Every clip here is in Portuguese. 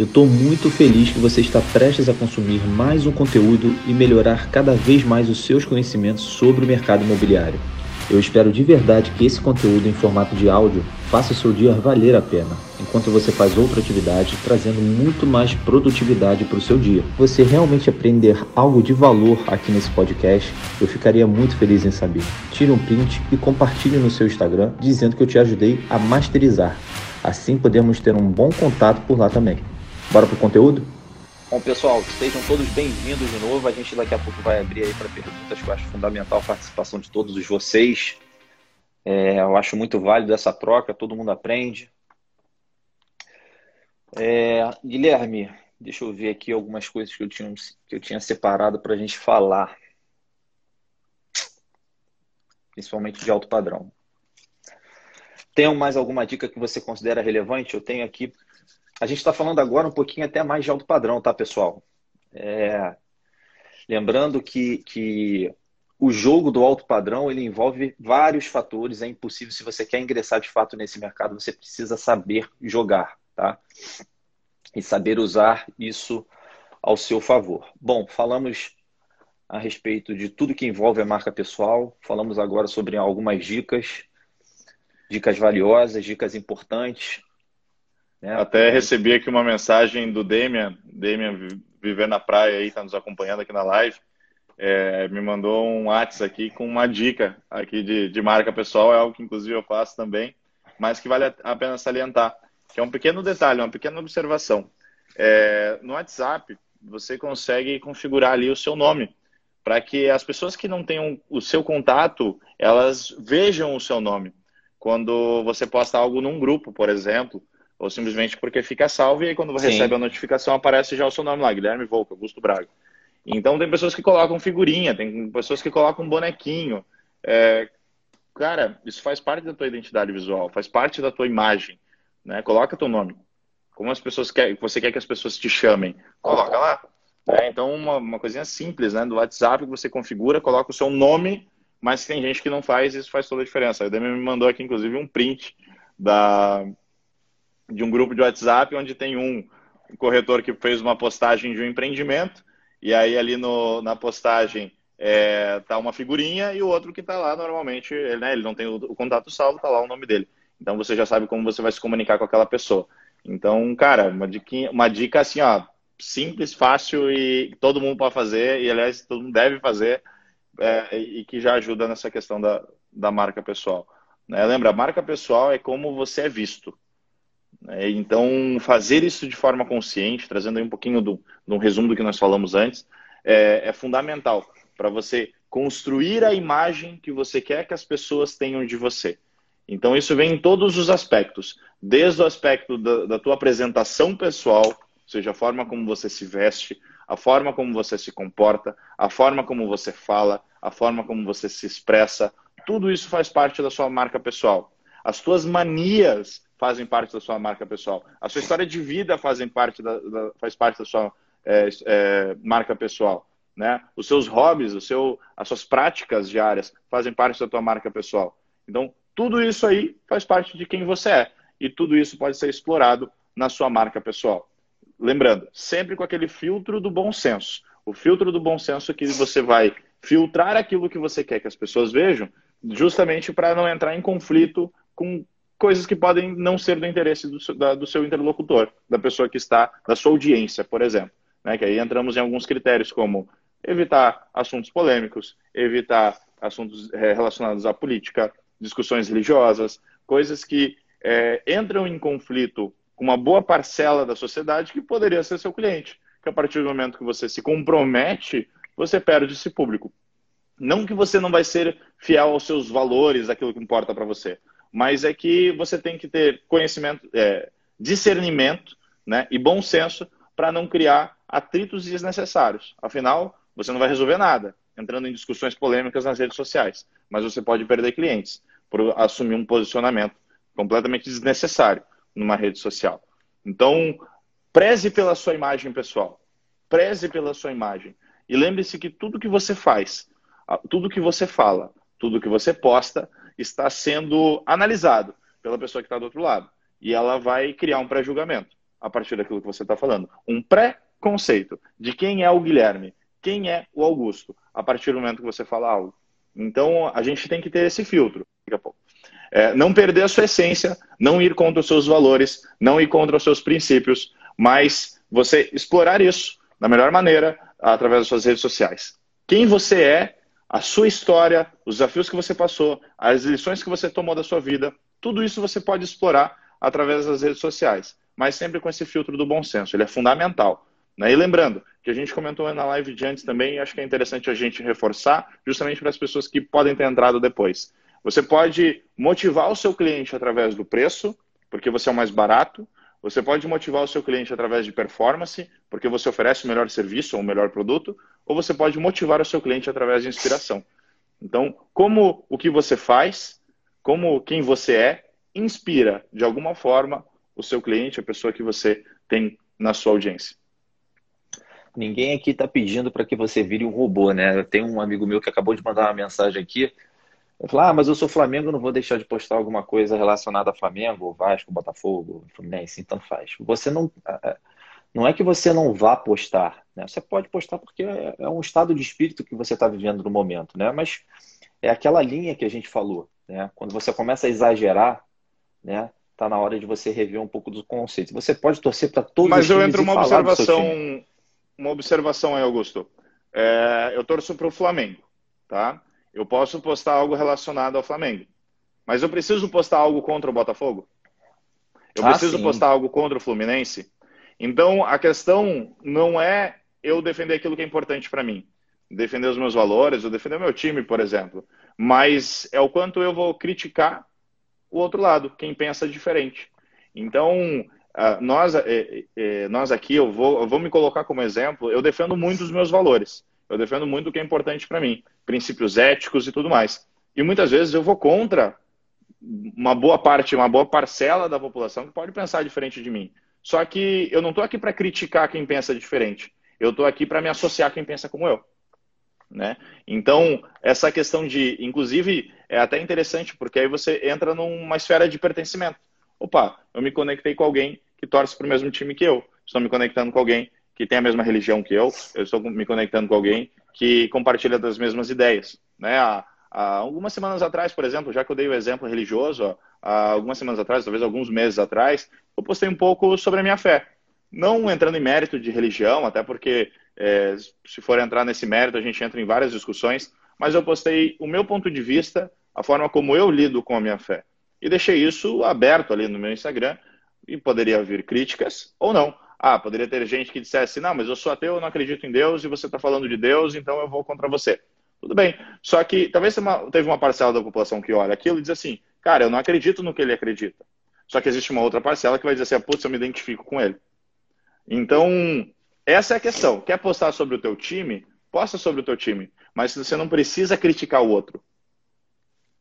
Eu estou muito feliz que você está prestes a consumir mais um conteúdo e melhorar cada vez mais os seus conhecimentos sobre o mercado imobiliário. Eu espero de verdade que esse conteúdo em formato de áudio faça o seu dia valer a pena, enquanto você faz outra atividade, trazendo muito mais produtividade para o seu dia. Você realmente aprender algo de valor aqui nesse podcast, eu ficaria muito feliz em saber. Tire um print e compartilhe no seu Instagram dizendo que eu te ajudei a masterizar. Assim podemos ter um bom contato por lá também. Bora pro conteúdo? Bom, pessoal, sejam todos bem-vindos de novo. A gente daqui a pouco vai abrir aí para perguntas, que eu acho fundamental a participação de todos vocês. É, eu acho muito válido essa troca, todo mundo aprende. É, Guilherme, deixa eu ver aqui algumas coisas que eu tinha, que eu tinha separado para a gente falar. Principalmente de alto padrão. Tem mais alguma dica que você considera relevante? Eu tenho aqui a gente está falando agora um pouquinho até mais de alto padrão, tá, pessoal? É... Lembrando que, que o jogo do alto padrão ele envolve vários fatores. É impossível, se você quer ingressar de fato nesse mercado, você precisa saber jogar, tá? E saber usar isso ao seu favor. Bom, falamos a respeito de tudo que envolve a marca pessoal. Falamos agora sobre algumas dicas, dicas valiosas, dicas importantes né? Até recebi aqui uma mensagem do Demian, Demian viver na praia aí, está nos acompanhando aqui na live. É, me mandou um WhatsApp aqui com uma dica aqui de, de marca pessoal, é algo que inclusive eu faço também, mas que vale a pena salientar, que é um pequeno detalhe, uma pequena observação. É, no WhatsApp, você consegue configurar ali o seu nome, para que as pessoas que não tenham o seu contato, elas vejam o seu nome. Quando você posta algo num grupo, por exemplo, ou simplesmente porque fica salvo e aí quando você Sim. recebe a notificação aparece já o seu nome lá, Guilherme Volca, Augusto Braga. Então tem pessoas que colocam figurinha, tem pessoas que colocam bonequinho. É, cara, isso faz parte da tua identidade visual, faz parte da tua imagem. Né? Coloca teu nome. Como as pessoas quer, você quer que as pessoas te chamem, coloca lá. É, então, uma, uma coisinha simples, né? Do WhatsApp que você configura, coloca o seu nome, mas tem gente que não faz, isso faz toda a diferença. O Demi me mandou aqui, inclusive, um print da, de um grupo de WhatsApp onde tem um corretor que fez uma postagem de um empreendimento e aí ali no, na postagem é, tá uma figurinha e o outro que está lá normalmente, ele, né, ele não tem o, o contato salvo, tá lá o nome dele. Então você já sabe como você vai se comunicar com aquela pessoa. Então, cara, uma dica, uma dica assim, ó, simples, fácil e todo mundo pode fazer e aliás todo mundo deve fazer é, e que já ajuda nessa questão da, da marca pessoal. Né? Lembra, a marca pessoal é como você é visto. Né? Então, fazer isso de forma consciente, trazendo aí um pouquinho do, resumo do que nós falamos antes, é, é fundamental para você construir a imagem que você quer que as pessoas tenham de você. Então, isso vem em todos os aspectos, desde o aspecto da, da tua apresentação pessoal, ou seja, a forma como você se veste, a forma como você se comporta, a forma como você fala, a forma como você se expressa, tudo isso faz parte da sua marca pessoal. As tuas manias fazem parte da sua marca pessoal. A sua história de vida fazem parte da, da faz parte da sua é, é, marca pessoal. Né? Os seus hobbies, o seu, as suas práticas diárias fazem parte da tua marca pessoal. Então, tudo isso aí faz parte de quem você é. E tudo isso pode ser explorado na sua marca pessoal. Lembrando, sempre com aquele filtro do bom senso. O filtro do bom senso que você vai filtrar aquilo que você quer que as pessoas vejam, justamente para não entrar em conflito com coisas que podem não ser do interesse do seu, da, do seu interlocutor, da pessoa que está, da sua audiência, por exemplo. Né? Que aí entramos em alguns critérios como evitar assuntos polêmicos, evitar assuntos é, relacionados à política, discussões religiosas, coisas que é, entram em conflito com uma boa parcela da sociedade que poderia ser seu cliente. Que a partir do momento que você se compromete, você perde esse público. Não que você não vai ser fiel aos seus valores, aquilo que importa para você, mas é que você tem que ter conhecimento, é, discernimento né, e bom senso para não criar atritos desnecessários. Afinal, você não vai resolver nada entrando em discussões polêmicas nas redes sociais, mas você pode perder clientes por assumir um posicionamento completamente desnecessário numa rede social. Então, preze pela sua imagem pessoal, preze pela sua imagem e lembre-se que tudo que você faz, tudo que você fala, tudo que você posta está sendo analisado pela pessoa que está do outro lado. E ela vai criar um pré-julgamento. a partir daquilo que você está falando. Um pré-conceito de quem é o Guilherme, quem é o Augusto, a partir do momento que você fala algo. Então, a gente tem que ter esse filtro. É, não perder a sua essência, não ir contra os seus valores, não ir contra os seus princípios, mas você explorar isso da melhor maneira através das suas redes sociais. Quem você é, a sua história, os desafios que você passou, as lições que você tomou da sua vida, tudo isso você pode explorar através das redes sociais, mas sempre com esse filtro do bom senso, ele é fundamental. Né? E lembrando, que a gente comentou na live de antes também, acho que é interessante a gente reforçar, justamente para as pessoas que podem ter entrado depois. Você pode motivar o seu cliente através do preço, porque você é o mais barato. Você pode motivar o seu cliente através de performance, porque você oferece o melhor serviço ou o melhor produto. Ou você pode motivar o seu cliente através de inspiração. Então, como o que você faz, como quem você é, inspira de alguma forma o seu cliente, a pessoa que você tem na sua audiência. Ninguém aqui está pedindo para que você vire um robô, né? Tem um amigo meu que acabou de mandar uma mensagem aqui eu falo, ah, mas eu sou Flamengo, não vou deixar de postar alguma coisa relacionada a Flamengo, Vasco, Botafogo, Fluminense, então faz. Você não. Não é que você não vá postar, né? Você pode postar porque é um estado de espírito que você está vivendo no momento, né? Mas é aquela linha que a gente falou, né? Quando você começa a exagerar, né? Tá na hora de você rever um pouco do conceito. Você pode torcer para todos Mas os eu entro uma observação, uma observação aí, Augusto. É, eu torço para o Flamengo, tá? Eu posso postar algo relacionado ao Flamengo. Mas eu preciso postar algo contra o Botafogo? Eu ah, preciso sim. postar algo contra o Fluminense? Então, a questão não é eu defender aquilo que é importante para mim. Defender os meus valores, ou defender o meu time, por exemplo. Mas é o quanto eu vou criticar o outro lado, quem pensa diferente. Então, nós, é, é, nós aqui, eu vou, eu vou me colocar como exemplo, eu defendo muito os meus valores. Eu defendo muito o que é importante para mim, princípios éticos e tudo mais. E muitas vezes eu vou contra uma boa parte, uma boa parcela da população que pode pensar diferente de mim. Só que eu não estou aqui para criticar quem pensa diferente. Eu estou aqui para me associar a quem pensa como eu. Né? Então, essa questão de, inclusive, é até interessante, porque aí você entra numa esfera de pertencimento. Opa, eu me conectei com alguém que torce para o mesmo time que eu. Estou me conectando com alguém que tem a mesma religião que eu, eu estou me conectando com alguém que compartilha das mesmas ideias. Né? Há, há algumas semanas atrás, por exemplo, já que eu dei o exemplo religioso, há algumas semanas atrás, talvez alguns meses atrás, eu postei um pouco sobre a minha fé. Não entrando em mérito de religião, até porque é, se for entrar nesse mérito, a gente entra em várias discussões, mas eu postei o meu ponto de vista, a forma como eu lido com a minha fé. E deixei isso aberto ali no meu Instagram, e poderia vir críticas ou não. Ah, poderia ter gente que dissesse, não, mas eu sou ateu, eu não acredito em Deus e você está falando de Deus, então eu vou contra você. Tudo bem. Só que talvez teve uma parcela da população que olha aquilo e diz assim, cara, eu não acredito no que ele acredita. Só que existe uma outra parcela que vai dizer assim, putz, eu me identifico com ele. Então, essa é a questão. Quer postar sobre o teu time? Posta sobre o teu time. Mas você não precisa criticar o outro.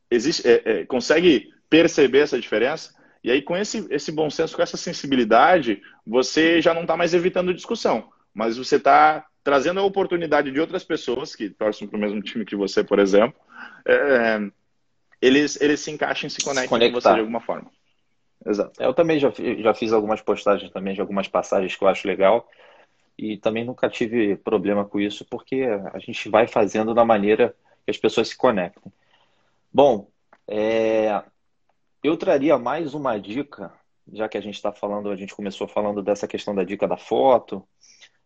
Existe, é, é, consegue perceber essa diferença? E aí, com esse, esse bom senso, com essa sensibilidade, você já não está mais evitando discussão, mas você está trazendo a oportunidade de outras pessoas que torcem para o mesmo time que você, por exemplo, é, eles, eles se encaixem e se conectem se com você de alguma forma. Exato. Eu também já, já fiz algumas postagens também de algumas passagens que eu acho legal e também nunca tive problema com isso, porque a gente vai fazendo da maneira que as pessoas se conectam. Bom, é, eu traria mais uma dica, já que a gente está falando, a gente começou falando dessa questão da dica da foto.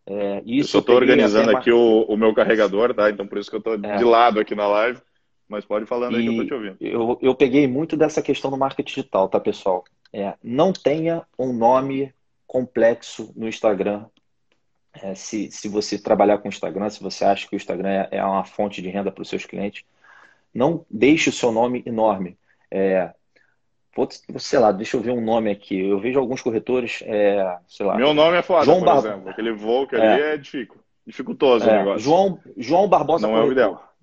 É, isso eu estou organizando aqui o, o, meu carregador, tá? Então por isso que eu estou é. de lado aqui na live. Mas pode falando aí que eu estou te ouvindo. Eu, eu peguei muito dessa questão do marketing digital, tá, pessoal? É, não tenha um nome complexo no Instagram. É, se, se você trabalhar com o Instagram, se você acha que o Instagram é, é uma fonte de renda para os seus clientes, não deixe o seu nome enorme. É, sei lá, deixa eu ver um nome aqui. Eu vejo alguns corretores, é, sei lá. Meu nome é foda, João por Bar... exemplo. Aquele voo que ali é, é dificultoso é, o negócio. João, João Barbosa Não corretor. é o ideal.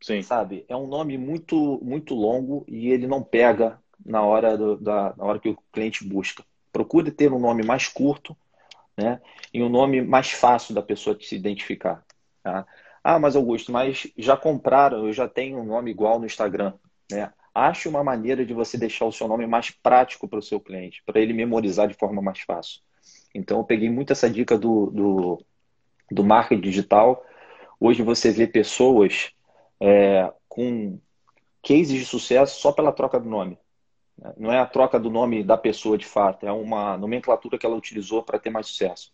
Sim. Sabe? É um nome muito, muito longo e ele não pega na hora, do, da, na hora que o cliente busca. Procure ter um nome mais curto né, e um nome mais fácil da pessoa se identificar. Tá? Ah, mas Augusto, mas já compraram, eu já tenho um nome igual no Instagram. Né? Ache uma maneira de você deixar o seu nome mais prático para o seu cliente, para ele memorizar de forma mais fácil. Então eu peguei muito essa dica do, do, do marketing digital. Hoje você vê pessoas é, com cases de sucesso só pela troca do nome. Não é a troca do nome da pessoa de fato, é uma nomenclatura que ela utilizou para ter mais sucesso.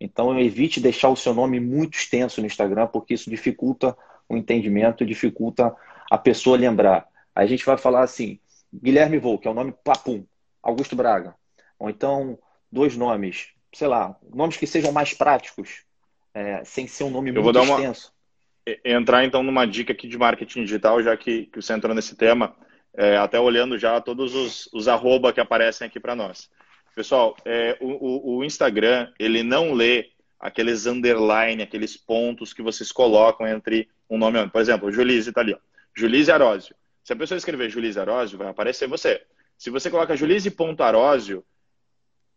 Então evite deixar o seu nome muito extenso no Instagram, porque isso dificulta o entendimento, dificulta a pessoa lembrar. Aí a gente vai falar assim, Guilherme Vou, que é o nome papum, Augusto Braga. Ou então, dois nomes, sei lá, nomes que sejam mais práticos, é, sem ser um nome Eu muito extenso. Uma... Entrar então numa dica aqui de marketing digital, já que, que você entrou nesse tema, é, até olhando já todos os, os arroba que aparecem aqui para nós. Pessoal, é, o, o, Instagram, ele não lê aqueles underline, aqueles pontos que vocês colocam entre um nome e outro. Por exemplo, Julise está ali. Ó. Julise Arósio. Se a pessoa escrever Julise Arósio, vai aparecer você. Se você coloca Julise.arósio,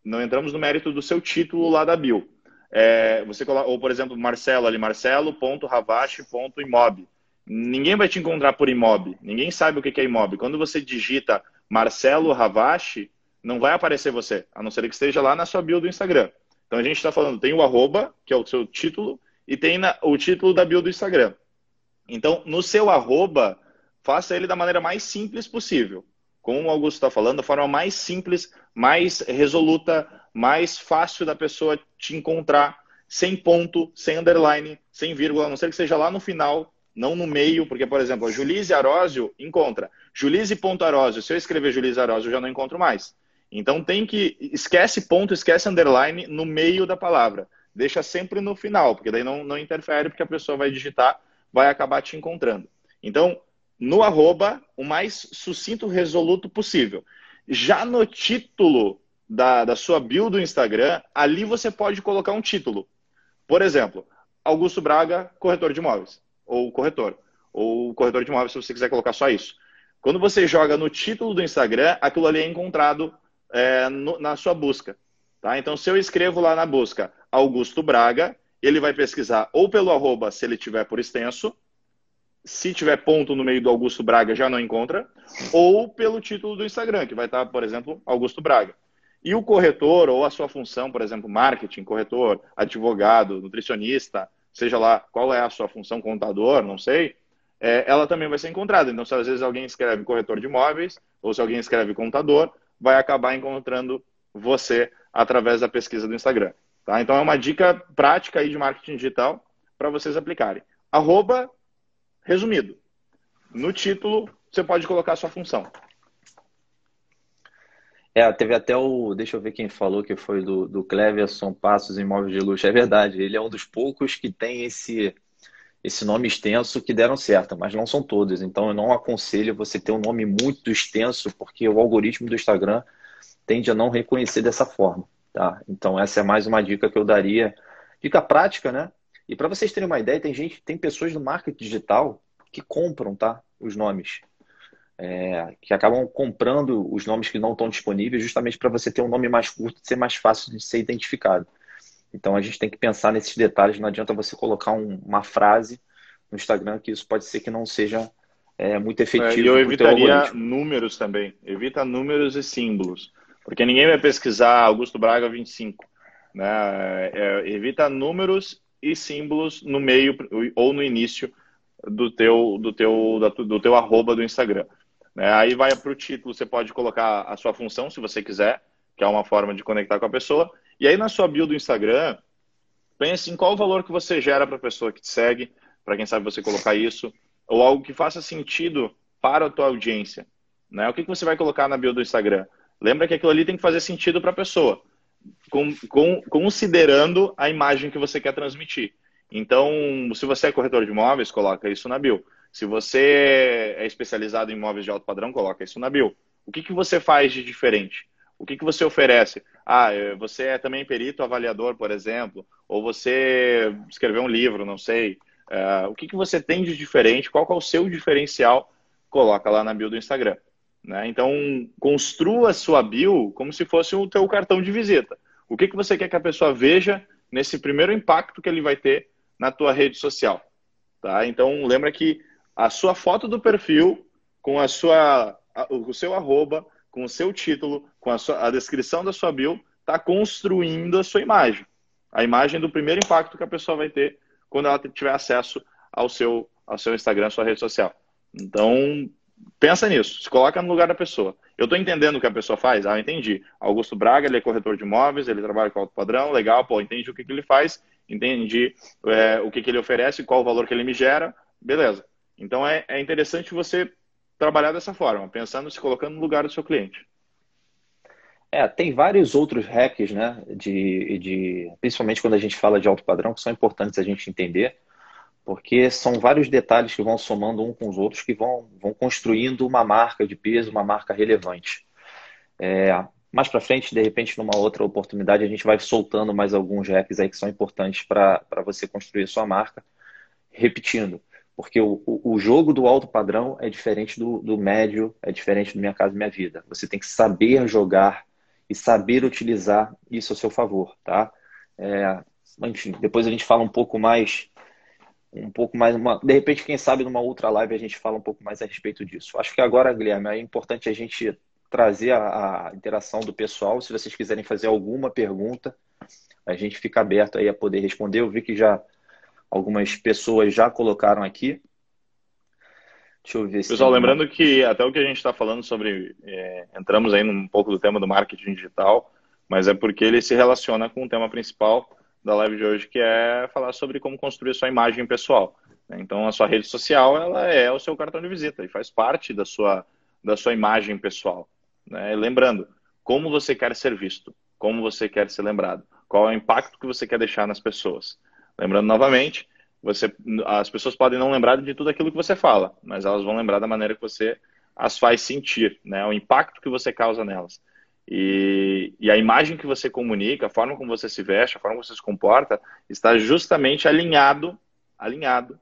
não entramos no mérito do seu título lá da bio. É, você coloca, ou, por exemplo, Marcelo ali, marcelo.ravache.imob. Ninguém vai te encontrar por imob. Ninguém sabe o que é imob. Quando você digita Marcelo Ravache, não vai aparecer você, a não ser que esteja lá na sua bio do Instagram. Então a gente está falando, tem o arroba, que é o seu título, e tem na, o título da bio do Instagram. Então, no seu arroba, faça ele da maneira mais simples possível. Como o Augusto está falando, da forma mais simples, mais resoluta, mais fácil da pessoa te encontrar, sem ponto, sem underline, sem vírgula, a não ser que seja lá no final, não no meio, porque, por exemplo, a Julise Arósio encontra. Julise.arósio, se eu escrever Julise Arósio, eu já não encontro mais. Então tem que. Esquece ponto, esquece underline no meio da palavra. Deixa sempre no final, porque daí não, não interfere, porque a pessoa vai digitar, vai acabar te encontrando. Então, no arroba, o mais sucinto, resoluto possível. Já no título da, da sua bio do Instagram, ali você pode colocar um título. Por exemplo, Augusto Braga, corretor de imóveis. Ou corretor. Ou corretor de imóveis, se você quiser colocar só isso. Quando você joga no título do Instagram, aquilo ali é encontrado é, no, na sua busca. Tá? Então, se eu escrevo lá na busca Augusto Braga, ele vai pesquisar ou pelo arroba, se ele tiver por extenso, se tiver ponto no meio do Augusto Braga, já não encontra, ou pelo título do Instagram, que vai estar, por exemplo, Augusto Braga. E o corretor, ou a sua função, por exemplo, marketing, corretor, advogado, nutricionista, seja lá qual é a sua função, contador, não sei, é, ela também vai ser encontrada. Então, se às vezes alguém escreve corretor de imóveis, ou se alguém escreve contador, vai acabar encontrando você através da pesquisa do Instagram. Tá? Então é uma dica prática aí de marketing digital para vocês aplicarem. Arroba, resumido. No título, você pode colocar a sua função. É, teve até o. Deixa eu ver quem falou que foi do, do Cleverson Passos Imóveis de Luxo. É verdade, ele é um dos poucos que tem esse, esse nome extenso que deram certo, mas não são todos. Então eu não aconselho você ter um nome muito extenso, porque o algoritmo do Instagram tende a não reconhecer dessa forma. Tá? Então essa é mais uma dica que eu daria. Dica prática, né? E para vocês terem uma ideia, tem gente, tem pessoas no marketing digital que compram, tá? Os nomes. É, que acabam comprando os nomes que não estão disponíveis justamente para você ter um nome mais curto e ser mais fácil de ser identificado. Então a gente tem que pensar nesses detalhes. Não adianta você colocar um, uma frase no Instagram que isso pode ser que não seja é, muito efetivo. É, eu evitaria números também. Evita números e símbolos. Porque ninguém vai pesquisar Augusto Braga 25. Né? É, evita números e símbolos no meio ou no início do teu, do teu, do teu arroba do Instagram. Né? Aí vai para o título, você pode colocar a sua função, se você quiser, que é uma forma de conectar com a pessoa. E aí na sua bio do Instagram, pense em qual o valor que você gera para a pessoa que te segue, para quem sabe você colocar isso, ou algo que faça sentido para a tua audiência. Né? O que, que você vai colocar na bio do Instagram? Lembra que aquilo ali tem que fazer sentido para a pessoa, com, com, considerando a imagem que você quer transmitir. Então, se você é corretor de imóveis, coloca isso na bio. Se você é especializado em imóveis de alto padrão, coloca isso na bio. O que, que você faz de diferente? O que, que você oferece? Ah, é, você é também perito avaliador, por exemplo, ou você escreveu um livro, não sei. Uh, o que, que você tem de diferente? Qual é o seu diferencial? Coloca lá na bio do Instagram. Né? Então, construa a sua bio como se fosse o teu cartão de visita. O que, que você quer que a pessoa veja nesse primeiro impacto que ele vai ter na tua rede social. Tá? Então, lembra que a sua foto do perfil com a sua, o seu arroba com o seu título, com a, sua, a descrição da sua bio, está construindo a sua imagem. A imagem do primeiro impacto que a pessoa vai ter quando ela tiver acesso ao seu, ao seu Instagram, sua rede social. Então, pensa nisso, se coloca no lugar da pessoa. Eu estou entendendo o que a pessoa faz? Ah, entendi. Augusto Braga, ele é corretor de imóveis, ele trabalha com alto padrão, legal, pô, entendi o que, que ele faz, entendi é, o que, que ele oferece, qual o valor que ele me gera, beleza. Então é, é interessante você trabalhar dessa forma, pensando, se colocando no lugar do seu cliente. É, tem vários outros hacks, né? De, de, principalmente quando a gente fala de alto padrão, que são importantes a gente entender, porque são vários detalhes que vão somando um com os outros que vão, vão construindo uma marca de peso, uma marca relevante. É, mais para frente, de repente, numa outra oportunidade, a gente vai soltando mais alguns hacks aí que são importantes para você construir a sua marca. Repetindo, porque o, o, jogo do alto padrão é diferente do, do médio, é diferente do Minha Casa Minha Vida. Você tem que saber jogar e saber utilizar isso a seu favor, tá? É, enfim, depois a gente fala um pouco mais, um pouco mais, uma, de repente, quem sabe numa outra live a gente fala um pouco mais a respeito disso. Acho que agora, Guilherme, é importante a gente trazer a, a interação do pessoal. Se vocês quiserem fazer alguma pergunta, a gente fica aberto aí a poder responder. Eu vi que já algumas pessoas já colocaram aqui. Deixa eu ver se. Pessoal, lembrando que até o que a gente está falando sobre. É, entramos aí um pouco do tema do marketing digital, mas é porque ele se relaciona com o tema principal da live de hoje, que é falar sobre como construir a sua imagem pessoal. Né? Então, a sua rede social ela é o seu cartão de visita e faz parte da sua, da sua imagem pessoal. Né? Lembrando, como você quer ser visto, como você quer ser lembrado, qual é o impacto que você quer deixar nas pessoas. Lembrando novamente, você, as pessoas podem não lembrar de tudo aquilo que você fala, mas elas vão lembrar da maneira que você as faz sentir, né? O impacto que você causa nelas. E, e, a imagem que você comunica, a forma como você se veste, a forma como você se comporta, está justamente alinhado, alinhado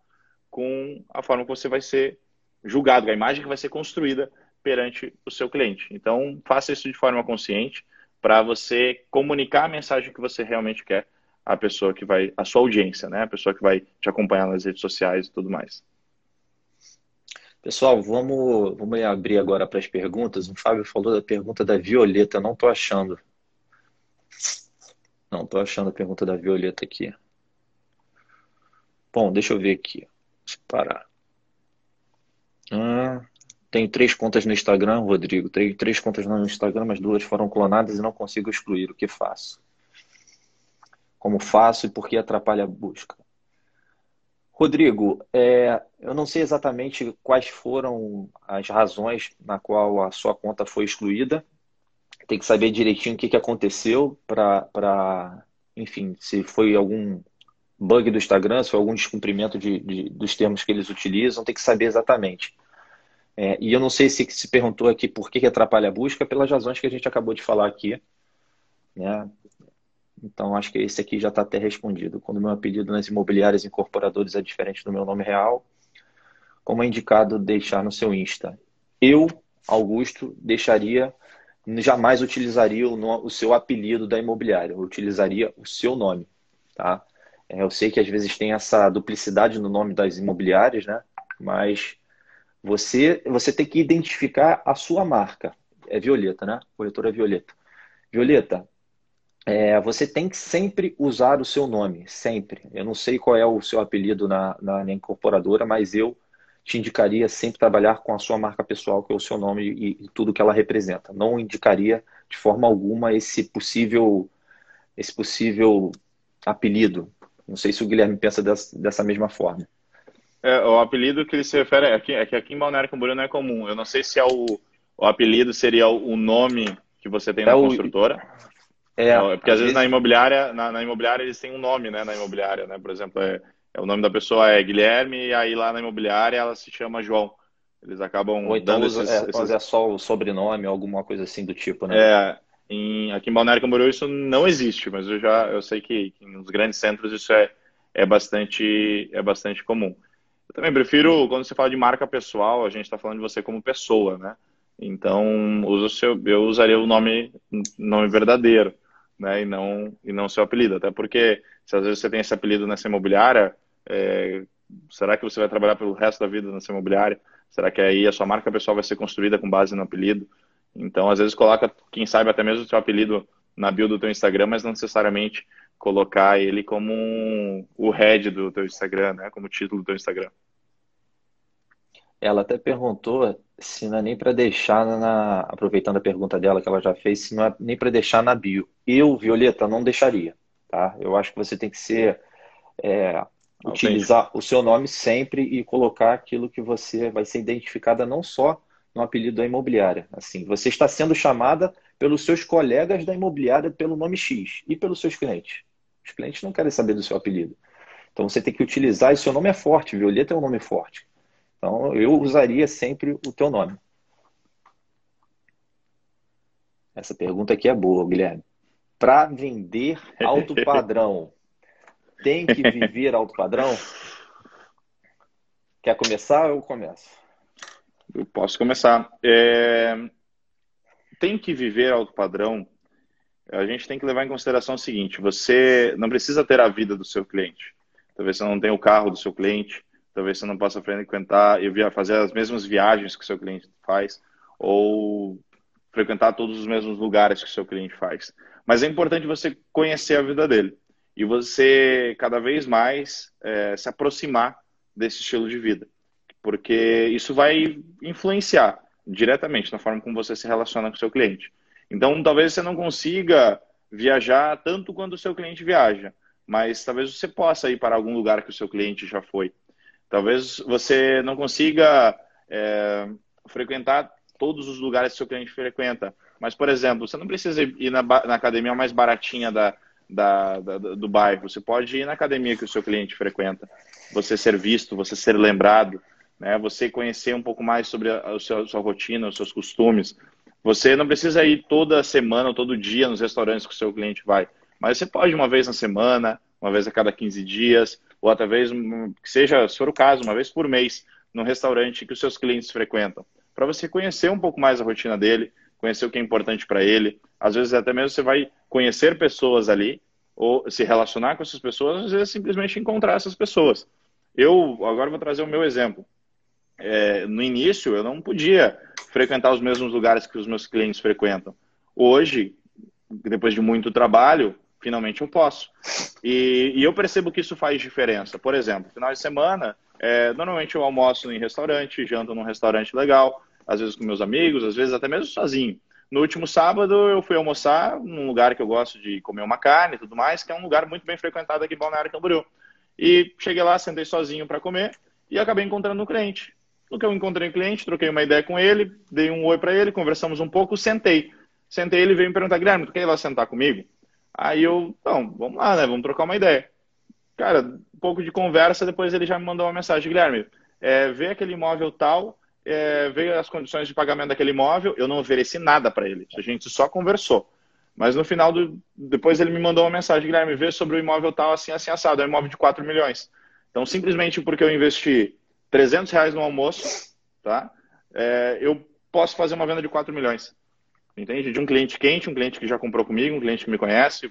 com a forma que você vai ser julgado, a imagem que vai ser construída perante o seu cliente. Então, faça isso de forma consciente para você comunicar a mensagem que você realmente quer a pessoa que vai, a sua audiência, né? A pessoa que vai te acompanhar nas redes sociais e tudo mais. Pessoal, vamos, vamos abrir agora para as perguntas. O Fábio falou da pergunta da Violeta, não estou achando. Não estou achando a pergunta da Violeta aqui. Bom, deixa eu ver aqui. Deixa eu parar. Ah, tenho três contas no Instagram, Rodrigo. Tenho três contas no Instagram, mas duas foram clonadas e não consigo excluir. O que faço? como faço e por que atrapalha a busca. Rodrigo, é, eu não sei exatamente quais foram as razões na qual a sua conta foi excluída. Tem que saber direitinho o que, que aconteceu para, enfim, se foi algum bug do Instagram, se foi algum descumprimento de, de dos termos que eles utilizam, tem que saber exatamente. É, e eu não sei se se perguntou aqui por que, que atrapalha a busca, pelas razões que a gente acabou de falar aqui. Né? Então, acho que esse aqui já está até respondido. Quando meu apelido nas imobiliárias incorporadores é diferente do meu nome real, como é indicado deixar no seu Insta? Eu, Augusto, deixaria, jamais utilizaria o, o seu apelido da imobiliária, eu utilizaria o seu nome, tá? É, eu sei que às vezes tem essa duplicidade no nome das imobiliárias, né? Mas você, você tem que identificar a sua marca. É Violeta, né? Corretora Violeta. Violeta, é, você tem que sempre usar o seu nome, sempre. Eu não sei qual é o seu apelido na, na, na, incorporadora, mas eu te indicaria sempre trabalhar com a sua marca pessoal, que é o seu nome e, e tudo que ela representa. Não indicaria de forma alguma esse possível, esse possível apelido. Não sei se o Guilherme pensa dessa, dessa mesma forma. É, o apelido que ele se refere é que, é que aqui em Balneário Camboriú não é comum. Eu não sei se é o, o apelido seria o, o nome que você tem é na o, construtora. É, não, é porque às, vezes, vezes, na imobiliária, na, na, imobiliária eles têm um nome, né, na imobiliária, né? Por exemplo, é, é, o nome da pessoa é Guilherme e aí lá na imobiliária ela se chama João. Eles acabam Ou então dando usa, esses, é, esses... é só o sobrenome, alguma coisa assim do tipo, né? É, em, aqui em Balneário Camboriú isso não existe, mas eu já eu sei que, que nos grandes centros isso é, é bastante é bastante comum. Eu também prefiro quando você fala de marca pessoal, a gente está falando de você como pessoa, né? Então, usa seu, eu usaria o nome nome verdadeiro né, e não e não seu apelido. Até porque se às vezes você tem esse apelido nessa imobiliária, é, será que você vai trabalhar pelo resto da vida nessa imobiliária? Será que aí a sua marca pessoal vai ser construída com base no apelido? Então, às vezes coloca, quem sabe até mesmo o seu apelido na bio do teu Instagram, mas não necessariamente colocar ele como um, o head do teu Instagram, né? Como título do teu Instagram. Ela até perguntou se não é nem para deixar na. Aproveitando a pergunta dela que ela já fez, se não é nem para deixar na bio. Eu, Violeta, não deixaria. Tá? Eu acho que você tem que ser. É, utilizar o seu nome sempre e colocar aquilo que você vai ser identificada não só no apelido da imobiliária. Assim, você está sendo chamada pelos seus colegas da imobiliária pelo nome X e pelos seus clientes. Os clientes não querem saber do seu apelido. Então você tem que utilizar, e seu nome é forte, Violeta é um nome forte. Então, eu usaria sempre o teu nome. Essa pergunta aqui é boa, Guilherme. Para vender alto padrão, tem que viver alto padrão? Quer começar ou começo? Eu posso começar. É... Tem que viver alto padrão. A gente tem que levar em consideração o seguinte: você não precisa ter a vida do seu cliente. Talvez você não tenha o carro do seu cliente, talvez você não possa frequentar e fazer as mesmas viagens que seu cliente faz, ou frequentar todos os mesmos lugares que seu cliente faz. Mas é importante você conhecer a vida dele e você cada vez mais é, se aproximar desse estilo de vida, porque isso vai influenciar diretamente na forma como você se relaciona com seu cliente. Então, talvez você não consiga viajar tanto quanto o seu cliente viaja, mas talvez você possa ir para algum lugar que o seu cliente já foi. Talvez você não consiga é, frequentar todos os lugares que seu cliente frequenta. Mas, por exemplo, você não precisa ir na, na academia mais baratinha da, da, da, do bairro. Você pode ir na academia que o seu cliente frequenta. Você ser visto, você ser lembrado, né? você conhecer um pouco mais sobre a, a, sua, a sua rotina, os seus costumes. Você não precisa ir toda semana ou todo dia nos restaurantes que o seu cliente vai. Mas você pode uma vez na semana, uma vez a cada 15 dias, ou talvez que seja, se for o caso, uma vez por mês, no restaurante que os seus clientes frequentam, para você conhecer um pouco mais a rotina dele, conhecer o que é importante para ele. Às vezes até mesmo você vai conhecer pessoas ali ou se relacionar com essas pessoas, às vezes simplesmente encontrar essas pessoas. Eu agora vou trazer o meu exemplo. É, no início eu não podia frequentar os mesmos lugares que os meus clientes frequentam. Hoje, depois de muito trabalho, finalmente eu posso. E, e, eu percebo que isso faz diferença. Por exemplo, final de semana, é, normalmente eu almoço em restaurante, janto num restaurante legal, às vezes com meus amigos, às vezes até mesmo sozinho. No último sábado eu fui almoçar num lugar que eu gosto de comer uma carne e tudo mais, que é um lugar muito bem frequentado aqui em Balneário Camboriú. E cheguei lá, sentei sozinho para comer e acabei encontrando um cliente. No que eu encontrei um cliente, troquei uma ideia com ele, dei um oi para ele, conversamos um pouco, sentei. Sentei, ele veio me perguntar, Guilherme, tu quer ir lá sentar comigo? Aí eu, então, vamos lá, né? Vamos trocar uma ideia. Cara, um pouco de conversa, depois ele já me mandou uma mensagem, Guilherme, é, vê aquele imóvel tal, é, as condições de pagamento daquele imóvel, eu não ofereci nada para ele, a gente só conversou. Mas no final, do, depois ele me mandou uma mensagem, Guilherme, vê sobre o imóvel tal, assim, assim, assado, é um imóvel de 4 milhões. Então, simplesmente porque eu investi 300 reais no almoço, tá? É, eu posso fazer uma venda de 4 milhões. Entende? De um cliente quente, um cliente que já comprou comigo, um cliente que me conhece.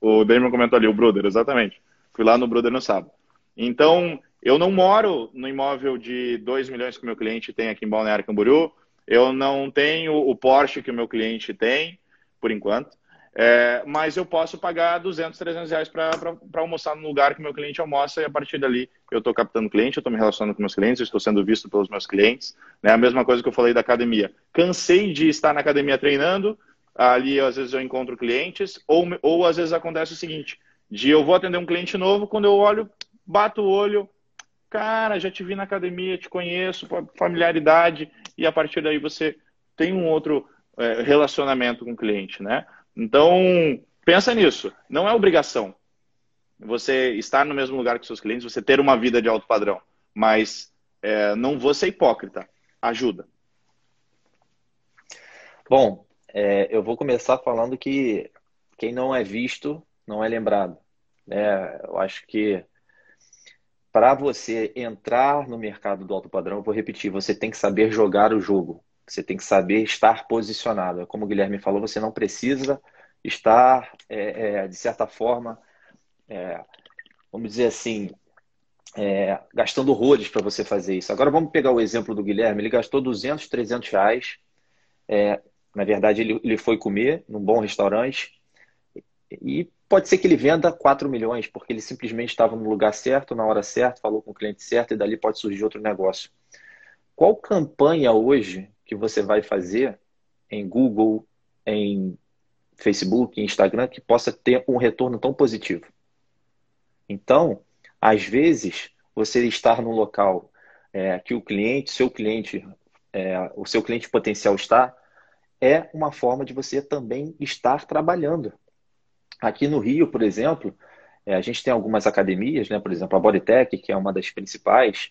O Damon comentou ali, o Brother, exatamente. Fui lá no Brother no sábado. Então, eu não moro no imóvel de 2 milhões que o meu cliente tem aqui em Balneário Camboriú. Eu não tenho o Porsche que o meu cliente tem, por enquanto. É, mas eu posso pagar 200, 300 reais para almoçar no lugar que meu cliente almoça e a partir dali eu estou captando cliente, eu estou me relacionando com meus clientes, eu estou sendo visto pelos meus clientes. Né? A mesma coisa que eu falei da academia. Cansei de estar na academia treinando, ali às vezes eu encontro clientes, ou, ou às vezes acontece o seguinte, de eu vou atender um cliente novo, quando eu olho, bato o olho, cara, já te vi na academia, te conheço, familiaridade, e a partir daí você tem um outro é, relacionamento com o cliente, né? Então, pensa nisso. Não é obrigação você estar no mesmo lugar que seus clientes, você ter uma vida de alto padrão. Mas é, não vou ser hipócrita. Ajuda. Bom, é, eu vou começar falando que quem não é visto não é lembrado. É, eu acho que para você entrar no mercado do alto padrão, eu vou repetir, você tem que saber jogar o jogo. Você tem que saber estar posicionado. Como o Guilherme falou, você não precisa estar, é, é, de certa forma, é, vamos dizer assim, é, gastando horrores para você fazer isso. Agora vamos pegar o exemplo do Guilherme. Ele gastou 200, 300 reais. É, na verdade, ele, ele foi comer num bom restaurante. E pode ser que ele venda 4 milhões, porque ele simplesmente estava no lugar certo, na hora certa, falou com o cliente certo e dali pode surgir outro negócio. Qual campanha hoje que você vai fazer em Google, em Facebook, em Instagram, que possa ter um retorno tão positivo? Então, às vezes, você estar no local é, que o cliente, seu cliente, é, o seu cliente potencial está, é uma forma de você também estar trabalhando. Aqui no Rio, por exemplo, é, a gente tem algumas academias, né? por exemplo, a Bodytech, que é uma das principais,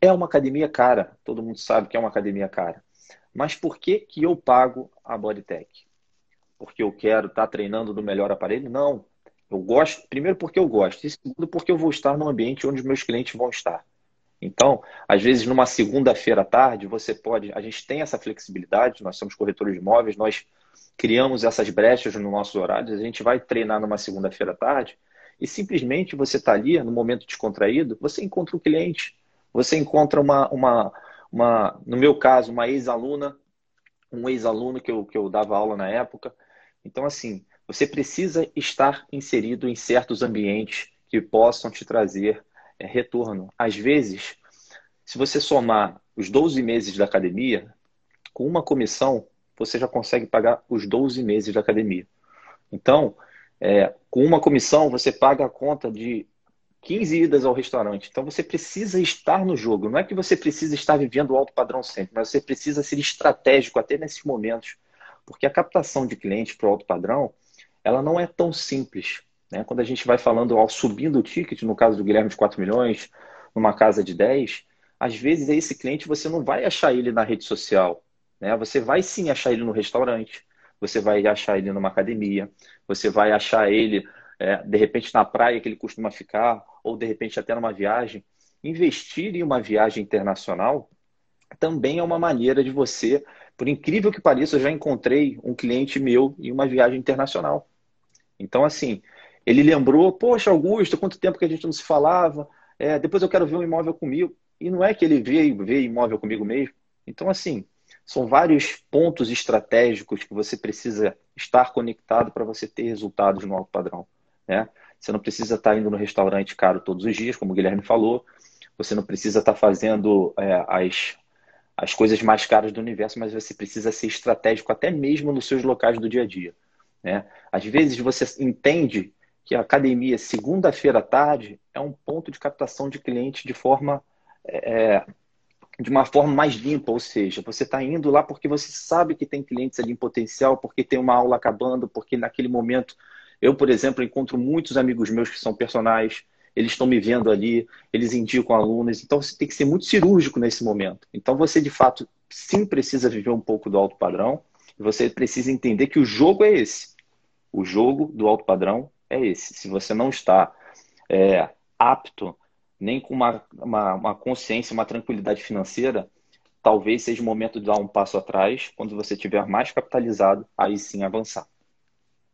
é uma academia cara. Todo mundo sabe que é uma academia cara. Mas por que, que eu pago a Bodytech? Porque eu quero estar treinando no melhor aparelho? Não. Eu gosto, primeiro porque eu gosto, e segundo porque eu vou estar no ambiente onde meus clientes vão estar. Então, às vezes, numa segunda-feira à tarde, você pode. A gente tem essa flexibilidade, nós somos corretores de imóveis, nós criamos essas brechas nos nossos horários, a gente vai treinar numa segunda-feira à tarde e simplesmente você está ali, no momento descontraído, você encontra um cliente, você encontra uma, uma, uma no meu caso, uma ex-aluna, um ex-aluno que eu, que eu dava aula na época. Então, assim, você precisa estar inserido em certos ambientes que possam te trazer é, retorno. Às vezes, se você somar os 12 meses da academia, com uma comissão, você já consegue pagar os 12 meses da academia. Então, é, com uma comissão, você paga a conta de 15 idas ao restaurante. Então, você precisa estar no jogo. Não é que você precisa estar vivendo o alto padrão sempre, mas você precisa ser estratégico até nesses momentos. Porque a captação de clientes para o alto padrão ela não é tão simples. Né? Quando a gente vai falando, ao subindo o ticket, no caso do Guilherme de 4 milhões, numa casa de 10, às vezes esse cliente você não vai achar ele na rede social. Né? Você vai sim achar ele no restaurante, você vai achar ele numa academia, você vai achar ele, é, de repente, na praia que ele costuma ficar, ou de repente até numa viagem. Investir em uma viagem internacional também é uma maneira de você por incrível que pareça, eu já encontrei um cliente meu em uma viagem internacional. Então, assim, ele lembrou, poxa, Augusto, quanto tempo que a gente não se falava, é, depois eu quero ver um imóvel comigo. E não é que ele veio ver imóvel comigo mesmo. Então, assim, são vários pontos estratégicos que você precisa estar conectado para você ter resultados no alto padrão. Né? Você não precisa estar indo no restaurante caro todos os dias, como o Guilherme falou. Você não precisa estar fazendo é, as, as coisas mais caras do universo, mas você precisa ser estratégico até mesmo nos seus locais do dia a dia. Né? Às vezes você entende que a academia, segunda-feira à tarde, é um ponto de captação de cliente de forma é, de uma forma mais limpa, ou seja, você está indo lá porque você sabe que tem clientes ali em potencial, porque tem uma aula acabando, porque naquele momento eu, por exemplo, encontro muitos amigos meus que são personagens, eles estão me vendo ali, eles indicam alunos, então você tem que ser muito cirúrgico nesse momento. Então você, de fato, sim precisa viver um pouco do alto padrão, você precisa entender que o jogo é esse. O jogo do alto padrão é esse. Se você não está é, apto, nem com uma, uma, uma consciência, uma tranquilidade financeira, talvez seja o momento de dar um passo atrás, quando você estiver mais capitalizado, aí sim avançar.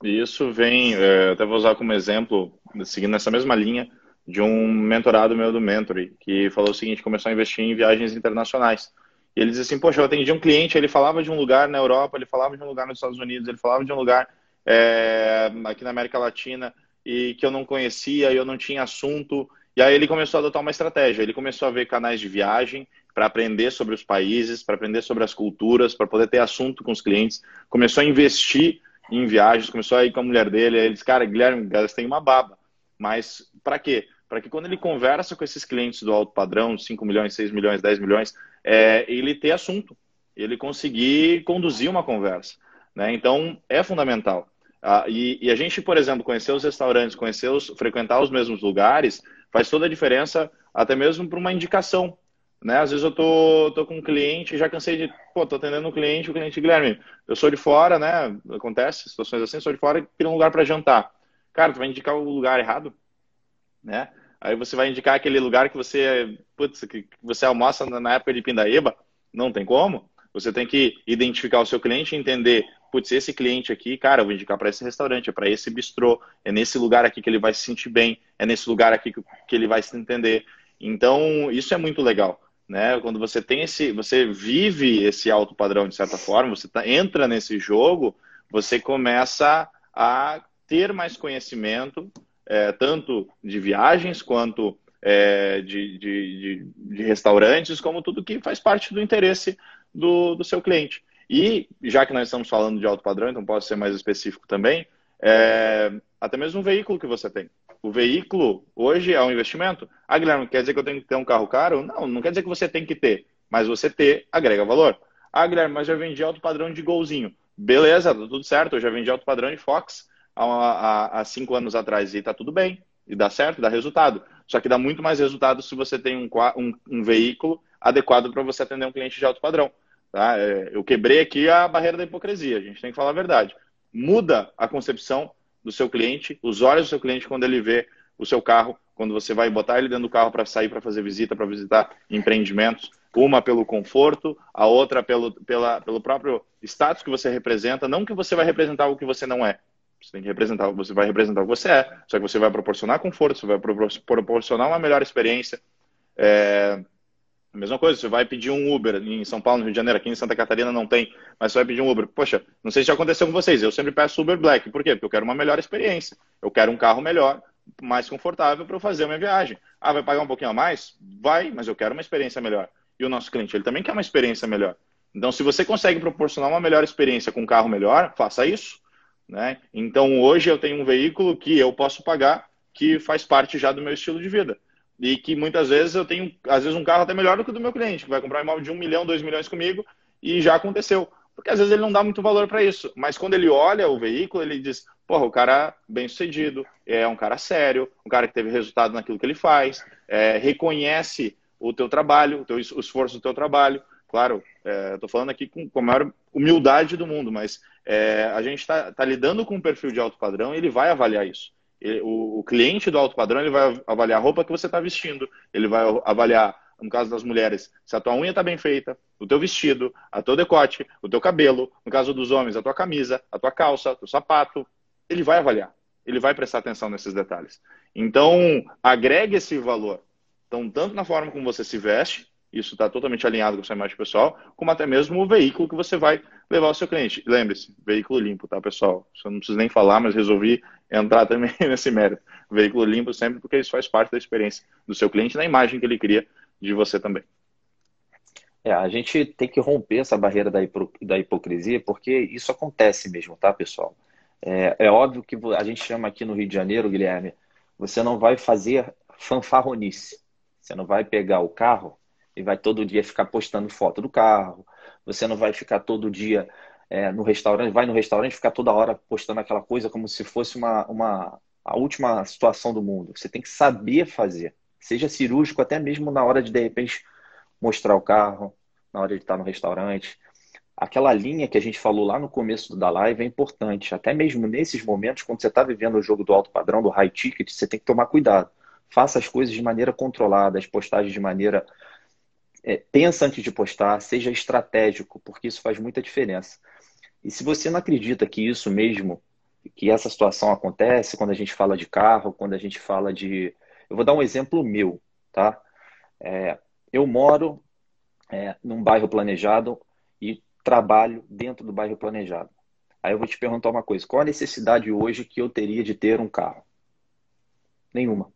Isso vem, é, até vou usar como exemplo, seguindo nessa mesma linha, de um mentorado meu do Mentory, que falou o seguinte, começou a investir em viagens internacionais. E ele disse assim, poxa, eu atendi um cliente, ele falava de um lugar na Europa, ele falava de um lugar nos Estados Unidos, ele falava de um lugar é, aqui na América Latina, e que eu não conhecia, e eu não tinha assunto. E aí ele começou a adotar uma estratégia, ele começou a ver canais de viagem para aprender sobre os países, para aprender sobre as culturas, para poder ter assunto com os clientes, começou a investir em viagens, começou a ir com a mulher dele, aí ele disse, cara, Guilherme, tem uma baba. Mas para quê? para que quando ele conversa com esses clientes do alto padrão, 5 milhões, 6 milhões, 10 milhões, é, ele ter assunto, ele conseguir conduzir uma conversa. Né? Então, é fundamental. Ah, e, e, a gente, por exemplo, conhecer os restaurantes, conhecer os, frequentar os mesmos lugares, faz toda a diferença, até mesmo para uma indicação. Né? Às vezes eu tô, tô com um cliente, já cansei de, pô, tô atendendo um cliente, o cliente, Guilherme, eu sou de fora, né? Acontece situações assim, sou de fora e um lugar para jantar. Cara, tu vai indicar o lugar errado, né? Aí você vai indicar aquele lugar que você, putz, que você almoça na época de Pindaíba, não tem como. Você tem que identificar o seu cliente e entender, putz, esse cliente aqui, cara, eu vou indicar para esse restaurante, é para esse bistrô, é nesse lugar aqui que ele vai se sentir bem, é nesse lugar aqui que, que ele vai se entender. Então, isso é muito legal, né? Quando você tem esse, você vive esse alto padrão de certa forma, você tá, entra nesse jogo, você começa a ter mais conhecimento, é, tanto de viagens quanto é, de, de, de, de, restaurantes, como tudo que faz parte do interesse do, do seu cliente. E, já que nós estamos falando de alto padrão, então posso ser mais específico também, é, até mesmo o veículo que você tem. O veículo hoje é um investimento. Ah, Guilherme, quer dizer que eu tenho que ter um carro caro? Não, não quer dizer que você tem que ter, mas você ter agrega valor. Ah, Guilherme, mas já vendi alto padrão de golzinho. Beleza, tá tudo certo, eu já vendi alto padrão de Fox há, há, há cinco anos atrás e tá tudo bem, e dá certo, dá resultado. Só que dá muito mais resultado se você tem um, um, um veículo adequado para você atender um cliente de alto padrão. Tá? É, eu quebrei aqui a barreira da hipocrisia, a gente tem que falar a verdade. Muda a concepção do seu cliente, os olhos do seu cliente quando ele vê o seu carro, quando você vai botar ele dentro do carro para sair para fazer visita, para visitar empreendimentos, uma pelo conforto, a outra pelo, pela, pelo próprio status que você representa, não que você vai representar o que você não é. Você tem que representar, você vai representar o que você é, só que você vai proporcionar conforto, você vai proporcionar uma melhor experiência. É, a mesma coisa, você vai pedir um Uber em São Paulo, no Rio de Janeiro, aqui em Santa Catarina não tem, mas você vai pedir um Uber. Poxa, não sei se já aconteceu com vocês, eu sempre peço Uber Black. Por quê? Porque eu quero uma melhor experiência. Eu quero um carro melhor, mais confortável para eu fazer a minha viagem. Ah, vai pagar um pouquinho a mais? Vai, mas eu quero uma experiência melhor. E o nosso cliente, ele também quer uma experiência melhor. Então, se você consegue proporcionar uma melhor experiência com um carro melhor, faça isso. Né? Então, hoje eu tenho um veículo que eu posso pagar, que faz parte já do meu estilo de vida. E que muitas vezes eu tenho, às vezes, um carro até melhor do que o do meu cliente, que vai comprar um imóvel de um milhão, dois milhões comigo, e já aconteceu. Porque às vezes ele não dá muito valor para isso. Mas quando ele olha o veículo, ele diz: porra, o cara bem sucedido, é um cara sério, um cara que teve resultado naquilo que ele faz, é, reconhece o teu trabalho, o, teu, o esforço do teu trabalho. Claro, estou é, falando aqui com, com a maior humildade do mundo, mas é, a gente está tá lidando com um perfil de alto padrão e ele vai avaliar isso. O, cliente do alto padrão ele vai avaliar a roupa que você está vestindo, ele vai avaliar, no caso das mulheres, se a tua unha está bem feita, o teu vestido, a teu decote, o teu cabelo, no caso dos homens, a tua camisa, a tua calça, o teu sapato, ele vai avaliar, ele vai prestar atenção nesses detalhes. Então, agregue esse valor. Então, tanto na forma como você se veste, isso está totalmente alinhado com a sua imagem pessoal, como até mesmo o veículo que você vai levar ao seu cliente. Lembre-se, veículo limpo, tá, pessoal? Isso eu não preciso nem falar, mas resolvi entrar também nesse mérito. Veículo limpo sempre porque isso faz parte da experiência do seu cliente, na imagem que ele cria de você também. É, a gente tem que romper essa barreira da, da hipocrisia, porque isso acontece mesmo, tá, pessoal? É, é óbvio que a gente chama aqui no Rio de Janeiro, Guilherme, você não vai fazer fanfarronice. Você não vai pegar o carro e vai todo dia ficar postando foto do carro. Você não vai ficar todo dia é, no restaurante, vai no restaurante ficar toda hora postando aquela coisa como se fosse uma, uma a última situação do mundo. Você tem que saber fazer. Seja cirúrgico até mesmo na hora de de repente mostrar o carro, na hora de estar no restaurante. Aquela linha que a gente falou lá no começo da live é importante. Até mesmo nesses momentos, quando você está vivendo o jogo do alto padrão, do high ticket, você tem que tomar cuidado. Faça as coisas de maneira controlada, as postagens de maneira é, pensa antes de postar, seja estratégico, porque isso faz muita diferença. E se você não acredita que isso mesmo, que essa situação acontece quando a gente fala de carro, quando a gente fala de. Eu vou dar um exemplo meu, tá? É, eu moro é, num bairro planejado e trabalho dentro do bairro planejado. Aí eu vou te perguntar uma coisa: qual a necessidade hoje que eu teria de ter um carro? Nenhuma.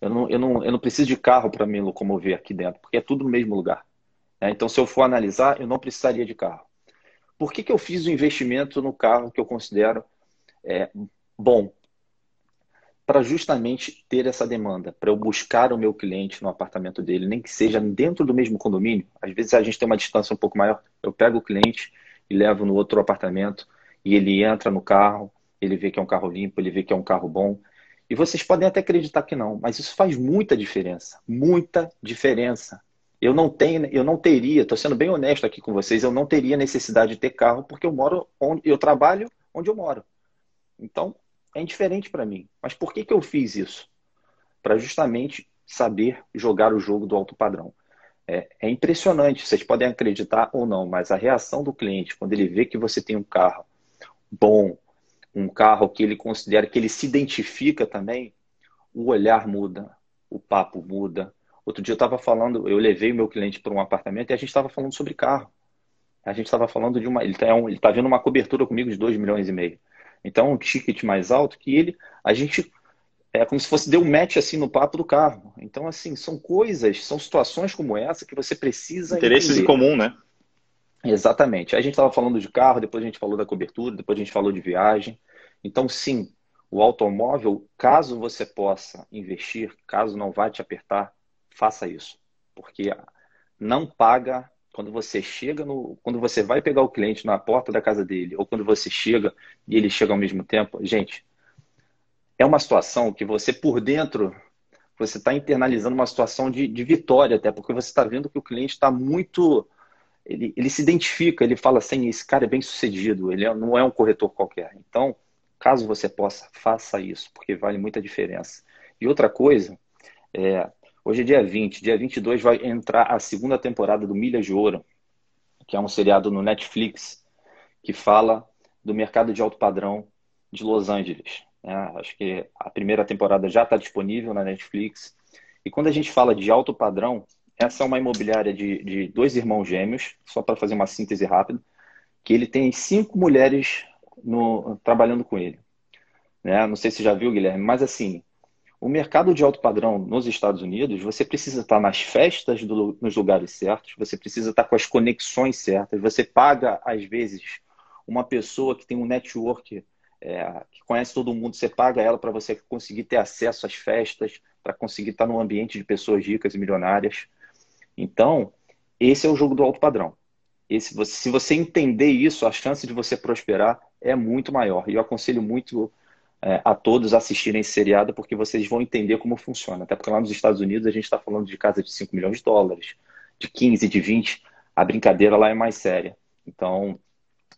Eu não, eu não, eu não preciso de carro para me locomover aqui dentro, porque é tudo no mesmo lugar. É, então, se eu for analisar, eu não precisaria de carro. Por que, que eu fiz o investimento no carro que eu considero é, bom? Para justamente ter essa demanda, para eu buscar o meu cliente no apartamento dele, nem que seja dentro do mesmo condomínio. Às vezes a gente tem uma distância um pouco maior. Eu pego o cliente e levo no outro apartamento e ele entra no carro, ele vê que é um carro limpo, ele vê que é um carro bom, e vocês podem até acreditar que não, mas isso faz muita diferença, muita diferença. Eu não tenho, eu não teria, estou sendo bem honesto aqui com vocês, eu não teria necessidade de ter carro porque eu moro onde eu trabalho onde eu moro. Então, é indiferente para mim. Mas por que, que eu fiz isso? Para justamente saber jogar o jogo do alto padrão. É, é, impressionante, vocês podem acreditar ou não, mas a reação do cliente, quando ele vê que você tem um carro bom, um carro que ele considera que ele se identifica também, o olhar muda, o papo muda. Outro dia eu estava falando, eu levei o meu cliente para um apartamento e a gente estava falando sobre carro. A gente estava falando de uma. Ele está um, tá vendo uma cobertura comigo de 2 milhões e meio. Então, um ticket mais alto que ele, a gente é como se fosse deu um match assim no papo do carro. Então, assim, são coisas, são situações como essa que você precisa. Interesses entender. em comum, né? Exatamente. A gente estava falando de carro, depois a gente falou da cobertura, depois a gente falou de viagem. Então, sim, o automóvel, caso você possa investir, caso não vá te apertar, faça isso. Porque não paga quando você chega no. Quando você vai pegar o cliente na porta da casa dele, ou quando você chega e ele chega ao mesmo tempo, gente, é uma situação que você, por dentro, você está internalizando uma situação de, de vitória, até porque você está vendo que o cliente está muito. Ele, ele se identifica, ele fala assim: esse cara é bem sucedido, ele é, não é um corretor qualquer. Então, caso você possa, faça isso, porque vale muita diferença. E outra coisa, é, hoje é dia 20, dia 22 vai entrar a segunda temporada do Milhas de Ouro, que é um seriado no Netflix que fala do mercado de alto padrão de Los Angeles. Né? Acho que a primeira temporada já está disponível na Netflix. E quando a gente fala de alto padrão, essa é uma imobiliária de, de dois irmãos gêmeos, só para fazer uma síntese rápida, que ele tem cinco mulheres no, trabalhando com ele. Né? Não sei se já viu, Guilherme, mas assim, o mercado de alto padrão nos Estados Unidos, você precisa estar nas festas do, nos lugares certos, você precisa estar com as conexões certas, você paga, às vezes, uma pessoa que tem um network é, que conhece todo mundo, você paga ela para você conseguir ter acesso às festas, para conseguir estar num ambiente de pessoas ricas e milionárias. Então, esse é o jogo do alto padrão. Esse, se você entender isso, a chance de você prosperar é muito maior. E eu aconselho muito é, a todos assistirem esse seriado, porque vocês vão entender como funciona. Até porque lá nos Estados Unidos a gente está falando de casa de 5 milhões de dólares, de 15, de 20. A brincadeira lá é mais séria. Então,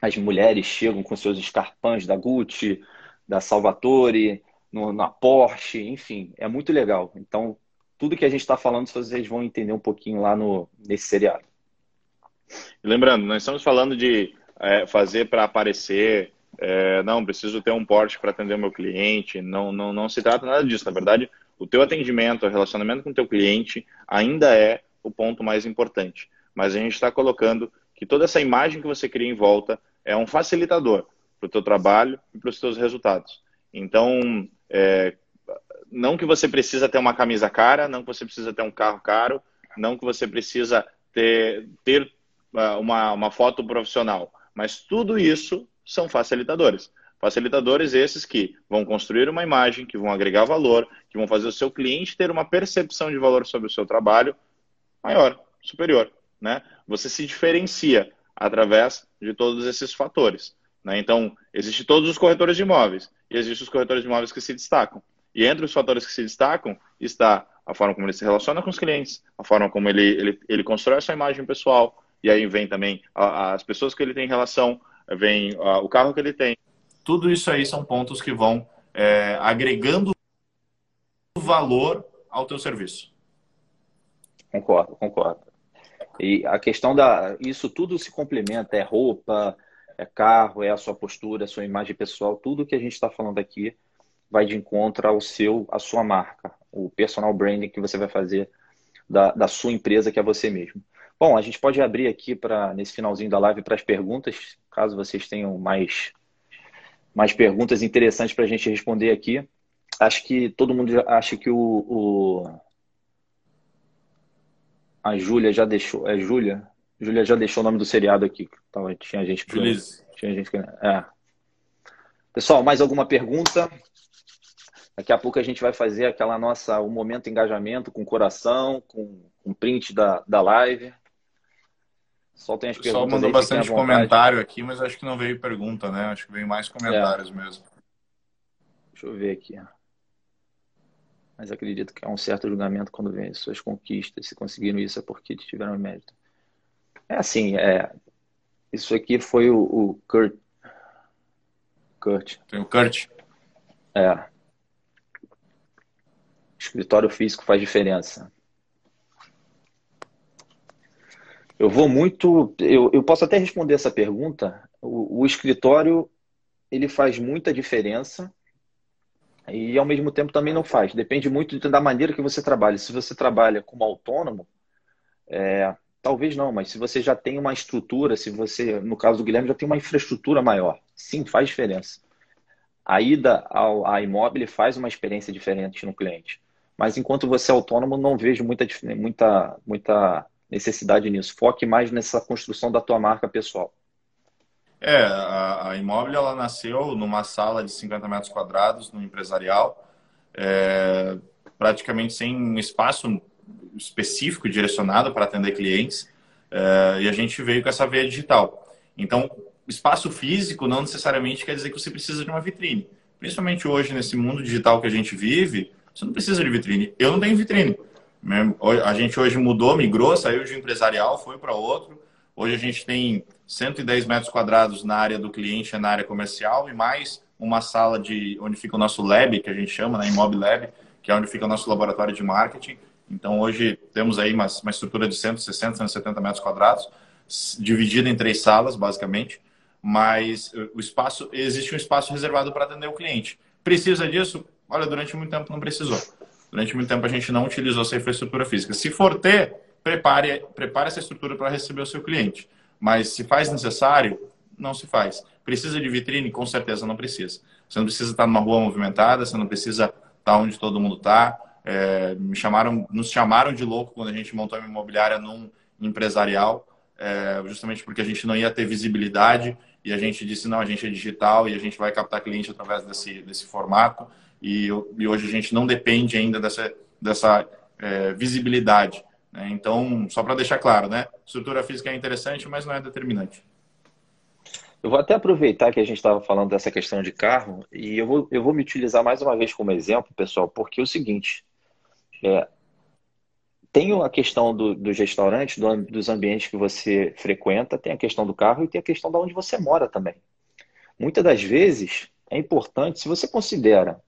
as mulheres chegam com seus escarpãs da Gucci, da Salvatore, no, na Porsche, enfim, é muito legal. Então, tudo que a gente está falando, vocês vão entender um pouquinho lá no, nesse seriado. Lembrando, nós estamos falando de é, fazer para aparecer, é, não, preciso ter um Porsche para atender o meu cliente, não, não, não se trata nada disso. Na verdade, o teu atendimento, o relacionamento com o teu cliente ainda é o ponto mais importante. Mas a gente está colocando que toda essa imagem que você cria em volta é um facilitador para o teu trabalho e para os teus resultados. Então, é, não que você precisa ter uma camisa cara, não que você precisa ter um carro caro, não que você precisa ter, ter uh, uma, uma foto profissional, mas tudo isso são facilitadores. Facilitadores esses que vão construir uma imagem, que vão agregar valor, que vão fazer o seu cliente ter uma percepção de valor sobre o seu trabalho maior, superior né? Você se diferencia através de todos esses fatores. Né? Então, existem todos os corretores de imóveis e existem os corretores de imóveis que se destacam. E entre os fatores que se destacam está a forma como ele se relaciona com os clientes, a forma como ele, ele, ele constrói a sua imagem pessoal, e aí vem também a, as pessoas que ele tem relação, vem a, o carro que ele tem. Tudo isso aí são pontos que vão é, agregando valor ao teu serviço. Concordo, concordo. E a questão da. Isso tudo se complementa, é roupa, é carro, é a sua postura, a sua imagem pessoal, tudo que a gente está falando aqui vai de encontro ao seu, à sua marca, o personal branding que você vai fazer da, da sua empresa, que é você mesmo. Bom, a gente pode abrir aqui para nesse finalzinho da live para as perguntas, caso vocês tenham mais, mais perguntas interessantes para a gente responder aqui. Acho que todo mundo acha que o, o a Júlia já deixou. É Júlia? Júlia já deixou o nome do seriado aqui. Então, tinha gente que. Tinha gente. É. Pessoal, mais alguma pergunta? Daqui a pouco a gente vai fazer aquela nossa, o momento engajamento com coração, com, com print da, da live. Soltem as perguntas. O pessoal mandou bastante comentário aqui, mas acho que não veio pergunta, né? Acho que veio mais comentários é. mesmo. Deixa eu ver aqui mas acredito que há um certo julgamento quando vem suas conquistas. Se conseguiram isso é porque tiveram mérito. É assim, é, isso aqui foi o, o Kurt. Kurt. Tem o Kurt? É. Escritório físico faz diferença. Eu vou muito. Eu, eu posso até responder essa pergunta. O, o escritório ele faz muita diferença e ao mesmo tempo também não faz. Depende muito da maneira que você trabalha. Se você trabalha como autônomo, é, talvez não, mas se você já tem uma estrutura, se você, no caso do Guilherme, já tem uma infraestrutura maior, sim, faz diferença. a ida ao, à imóvel faz uma experiência diferente no cliente. Mas enquanto você é autônomo, não vejo muita, muita, muita necessidade nisso. Foque mais nessa construção da tua marca pessoal. É, a, a imóvel ela nasceu numa sala de 50 metros quadrados, no empresarial, é, praticamente sem um espaço específico direcionado para atender clientes, é, e a gente veio com essa veia digital. Então, espaço físico não necessariamente quer dizer que você precisa de uma vitrine. Principalmente hoje, nesse mundo digital que a gente vive, você não precisa de vitrine. Eu não tenho vitrine. A gente hoje mudou, migrou, saiu de um empresarial, foi para outro. Hoje a gente tem 110 metros quadrados na área do cliente, na área comercial, e mais uma sala de onde fica o nosso lab, que a gente chama, né, Lab, que é onde fica o nosso laboratório de marketing. Então hoje temos aí uma, uma estrutura de 160, 170 metros quadrados, dividida em três salas, basicamente. Mas o espaço existe um espaço reservado para atender o cliente. Precisa disso? Olha, durante muito tempo não precisou. Durante muito tempo a gente não utilizou essa infraestrutura física. Se for ter, prepare, prepare essa estrutura para receber o seu cliente. Mas se faz necessário, não se faz. Precisa de vitrine? Com certeza não precisa. Você não precisa estar numa rua movimentada, você não precisa estar onde todo mundo está. É, me chamaram, nos chamaram de louco quando a gente montou a imobiliária num empresarial, é, justamente porque a gente não ia ter visibilidade e a gente disse não, a gente é digital e a gente vai captar cliente através desse, desse formato e, e hoje a gente não depende ainda dessa, dessa é, visibilidade. Né? Então, só para deixar claro, né? Estrutura física é interessante, mas não é determinante. Eu vou até aproveitar que a gente estava falando dessa questão de carro e eu vou, eu vou me utilizar mais uma vez como exemplo, pessoal, porque é o seguinte: é, tem a questão do, dos restaurantes, do, dos ambientes que você frequenta, tem a questão do carro e tem a questão de onde você mora também. Muitas das vezes é importante, se você considera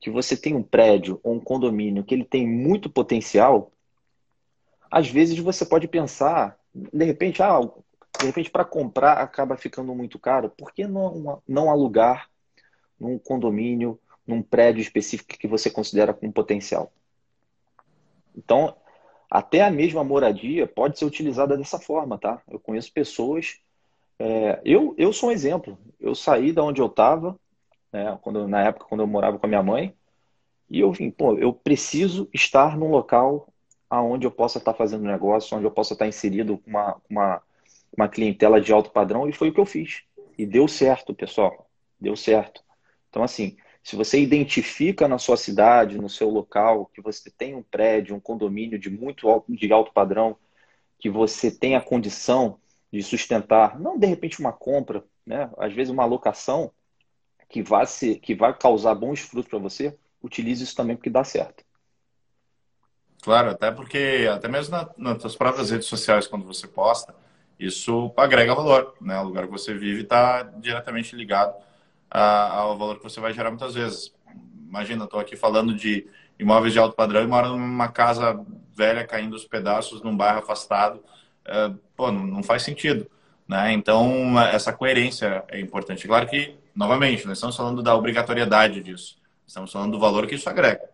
que você tem um prédio ou um condomínio que ele tem muito potencial, às vezes você pode pensar, de repente, ah, de repente para comprar acaba ficando muito caro, por que não, não alugar num condomínio, num prédio específico que você considera com potencial? Então, até a mesma moradia pode ser utilizada dessa forma, tá? Eu conheço pessoas. É, eu, eu sou um exemplo. Eu saí da onde eu estava, né, quando, na época quando eu morava com a minha mãe, e eu vim, pô, eu preciso estar num local aonde eu possa estar fazendo negócio, onde eu possa estar inserido com uma, uma, uma clientela de alto padrão, e foi o que eu fiz. E deu certo, pessoal. Deu certo. Então, assim, se você identifica na sua cidade, no seu local, que você tem um prédio, um condomínio de muito alto, de alto padrão, que você tem a condição de sustentar, não de repente uma compra, né? às vezes uma alocação que vai, ser, que vai causar bons frutos para você, utilize isso também porque dá certo. Claro, até porque, até mesmo na, nas suas próprias redes sociais, quando você posta, isso agrega valor, né? O lugar que você vive está diretamente ligado a, ao valor que você vai gerar muitas vezes. Imagina, estou aqui falando de imóveis de alto padrão e moro numa casa velha caindo os pedaços num bairro afastado. É, pô, não, não faz sentido, né? Então, essa coerência é importante. Claro que, novamente, nós estamos falando da obrigatoriedade disso. Estamos falando do valor que isso agrega.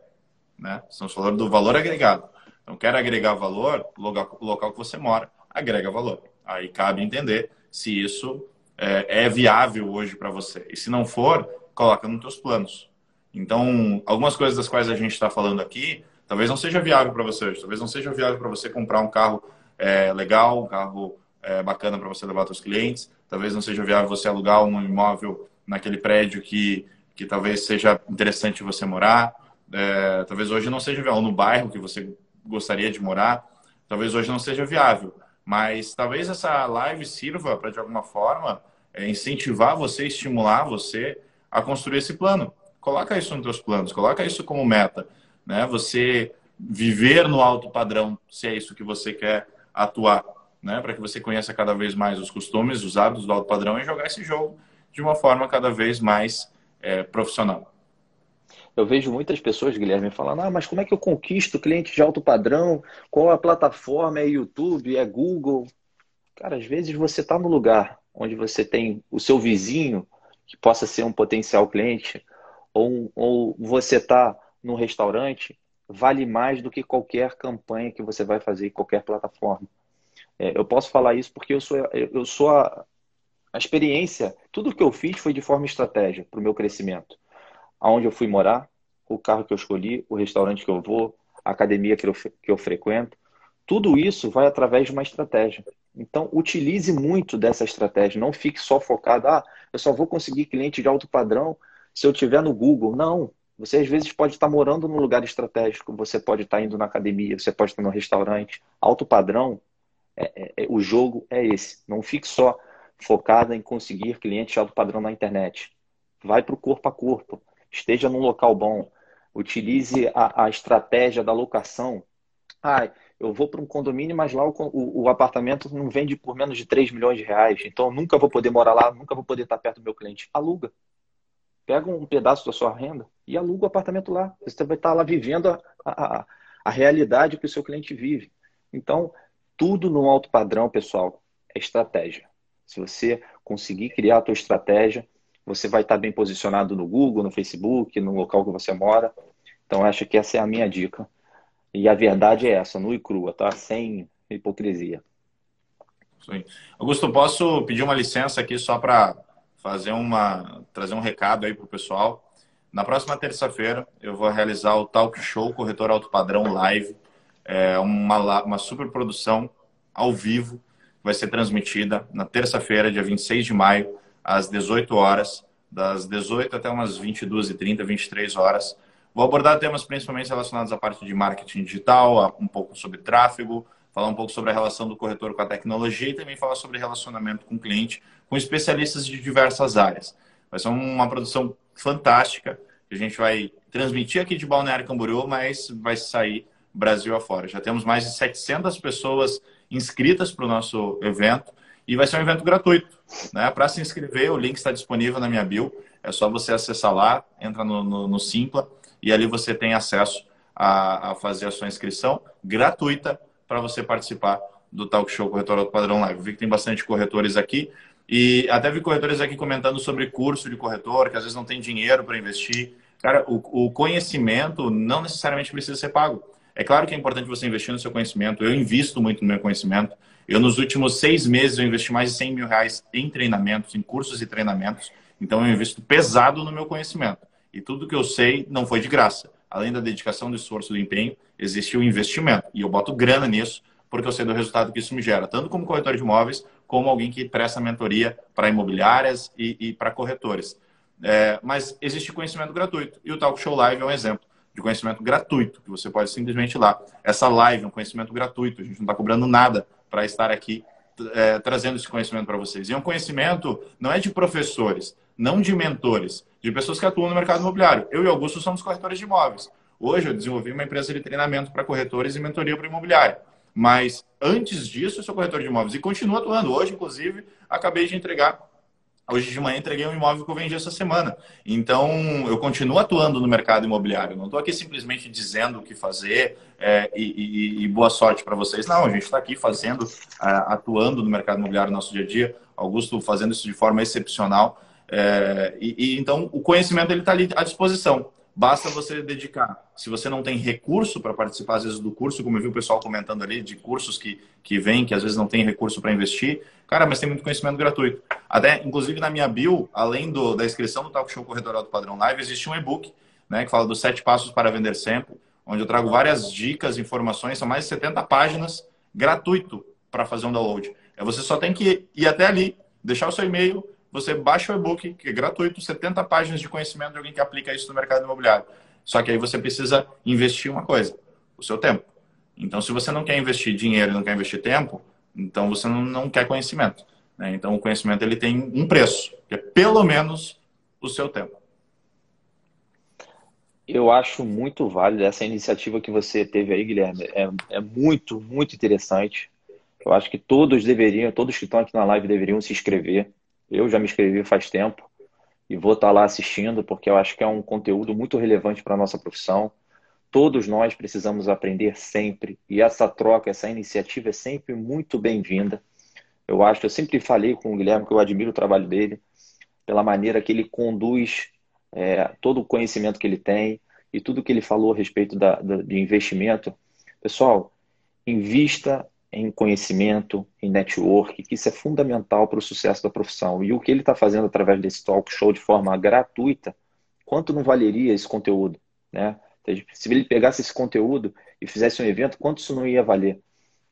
Né? Estamos falando do valor agregado. Então, quer agregar valor, o local, local que você mora agrega valor. Aí cabe entender se isso é, é viável hoje para você. E se não for, coloca nos teus planos. Então, algumas coisas das quais a gente está falando aqui, talvez não seja viável para você hoje. Talvez não seja viável para você comprar um carro é, legal, um carro é, bacana para você levar seus clientes. Talvez não seja viável você alugar um imóvel naquele prédio que que talvez seja interessante você morar. É, talvez hoje não seja viável, no bairro que você gostaria de morar, talvez hoje não seja viável. Mas talvez essa live sirva para, de alguma forma, é, incentivar você, estimular você a construir esse plano. Coloca isso nos seus planos, coloca isso como meta. Né? Você viver no alto padrão, se é isso que você quer atuar, né? para que você conheça cada vez mais os costumes, os hábitos do alto padrão e jogar esse jogo de uma forma cada vez mais é, profissional. Eu vejo muitas pessoas, Guilherme, falando: ah, mas como é que eu conquisto cliente de alto padrão? Qual a plataforma? É YouTube? É Google? Cara, às vezes você está no lugar onde você tem o seu vizinho que possa ser um potencial cliente, ou, ou você está num restaurante, vale mais do que qualquer campanha que você vai fazer em qualquer plataforma. É, eu posso falar isso porque eu sou, eu sou a, A experiência, tudo que eu fiz foi de forma estratégia para o meu crescimento. Aonde eu fui morar, o carro que eu escolhi, o restaurante que eu vou, a academia que eu, que eu frequento. Tudo isso vai através de uma estratégia. Então, utilize muito dessa estratégia. Não fique só focado, ah, eu só vou conseguir cliente de alto padrão se eu tiver no Google. Não. Você às vezes pode estar morando num lugar estratégico, você pode estar indo na academia, você pode estar no restaurante. Alto padrão, é, é, é o jogo é esse. Não fique só focado em conseguir clientes de alto padrão na internet. Vai para o corpo a corpo. Esteja num local bom. Utilize a, a estratégia da locação. Ah, eu vou para um condomínio, mas lá o, o, o, apartamento não vende por menos de 3 milhões de reais. Então, eu nunca vou poder morar lá, nunca vou poder estar perto do meu cliente. Aluga. Pega um pedaço da sua renda e aluga o apartamento lá. Você vai estar lá vivendo a, a, a realidade que o seu cliente vive. Então, tudo no alto padrão, pessoal, é estratégia. Se você conseguir criar a tua estratégia, você vai estar bem posicionado no Google, no Facebook, no local que você mora. Então, acho que essa é a minha dica. E a verdade é essa, nua e crua, tá? Sem hipocrisia. Sim. Augusto, posso pedir uma licença aqui só para fazer uma trazer um recado aí para o pessoal. Na próxima terça-feira eu vou realizar o Talk Show Corretor Alto Padrão Live, é uma, uma super produção ao vivo, vai ser transmitida na terça-feira, dia 26 de maio, às 18 horas, das 18 até umas 22h30, 23 horas. Vou abordar temas principalmente relacionados à parte de marketing digital, um pouco sobre tráfego, falar um pouco sobre a relação do corretor com a tecnologia e também falar sobre relacionamento com o cliente, com especialistas de diversas áreas. Vai ser uma produção fantástica que a gente vai transmitir aqui de Balneário Camboriú, mas vai sair Brasil afora. Já temos mais de 700 pessoas inscritas para o nosso evento e vai ser um evento gratuito. Né? Para se inscrever, o link está disponível na minha bio. É só você acessar lá, entra no, no, no Simpla e ali você tem acesso a, a fazer a sua inscrição gratuita para você participar do Talk Show Corretor Alto Padrão Live. Vi que tem bastante corretores aqui e até vi corretores aqui comentando sobre curso de corretor, que às vezes não tem dinheiro para investir. Cara, o, o, conhecimento não necessariamente precisa ser pago. É claro que é importante você investir no seu conhecimento. Eu invisto muito no meu conhecimento. Eu, nos últimos seis meses, eu investi mais de 100 mil reais em treinamentos, em cursos e treinamentos. Então, eu invisto pesado no meu conhecimento. E tudo que eu sei não foi de graça. Além da dedicação, do esforço, do empenho, existe o investimento. E eu boto grana nisso porque eu sei do resultado que isso me gera, tanto como corretor de imóveis, como alguém que presta mentoria para imobiliárias e, e para corretores. É, mas existe conhecimento gratuito. E o Talk Show Live é um exemplo de conhecimento gratuito, que você pode simplesmente ir lá. Essa live é um conhecimento gratuito, a gente não está cobrando nada para estar aqui é, trazendo esse conhecimento para vocês. E é um conhecimento não é de professores, não de mentores, de pessoas que atuam no mercado imobiliário. Eu e Augusto somos corretores de imóveis. Hoje eu desenvolvi uma empresa de treinamento para corretores e mentoria para imobiliário. Mas antes disso, eu sou corretor de imóveis e continuo atuando. Hoje, inclusive, acabei de entregar. Hoje de manhã entreguei um imóvel que eu vendi essa semana. Então, eu continuo atuando no mercado imobiliário. Não estou aqui simplesmente dizendo o que fazer é, e, e, e, boa sorte para vocês. Não, a gente está aqui fazendo, atuando no mercado imobiliário no nosso dia a dia. Augusto fazendo isso de forma excepcional. É, e, e, então o conhecimento ele está ali à disposição. Basta você dedicar. Se você não tem recurso para participar, às vezes, do curso, como eu vi o pessoal comentando ali, de cursos que, que vêm, que às vezes não tem recurso para investir, cara, mas tem muito conhecimento gratuito. Até, inclusive, na minha bio, além do, da inscrição do Talk Show Corredor do Padrão Live, existe um e-book, né, que fala dos sete passos para vender sempre, onde eu trago várias dicas, informações, são mais de 70 páginas, gratuito para fazer um download. É, você só tem que ir até ali, deixar o seu e-mail, você baixa o e-book, que é gratuito, 70 páginas de conhecimento de alguém que aplica isso no mercado imobiliário. Só que aí você precisa investir uma coisa, o seu tempo. Então, se você não quer investir dinheiro não quer investir tempo, então você não, não quer conhecimento. Né? Então, o conhecimento ele tem um preço, que é pelo menos o seu tempo. Eu acho muito válido essa iniciativa que você teve aí, Guilherme. É, é muito, muito interessante. Eu acho que todos deveriam, todos que estão aqui na live deveriam se inscrever. Eu já me inscrevi faz tempo e vou estar lá assistindo porque eu acho que é um conteúdo muito relevante para a nossa profissão. Todos nós precisamos aprender sempre e essa troca, essa iniciativa é sempre muito bem-vinda. Eu acho, eu sempre falei com o Guilherme que eu admiro o trabalho dele pela maneira que ele conduz é, todo o conhecimento que ele tem e tudo que ele falou a respeito da, da, de investimento. Pessoal, invista em conhecimento, em network, que isso é fundamental para o sucesso da profissão. E o que ele está fazendo através desse talk show de forma gratuita, quanto não valeria esse conteúdo? Né? Se ele pegasse esse conteúdo e fizesse um evento, quanto isso não ia valer?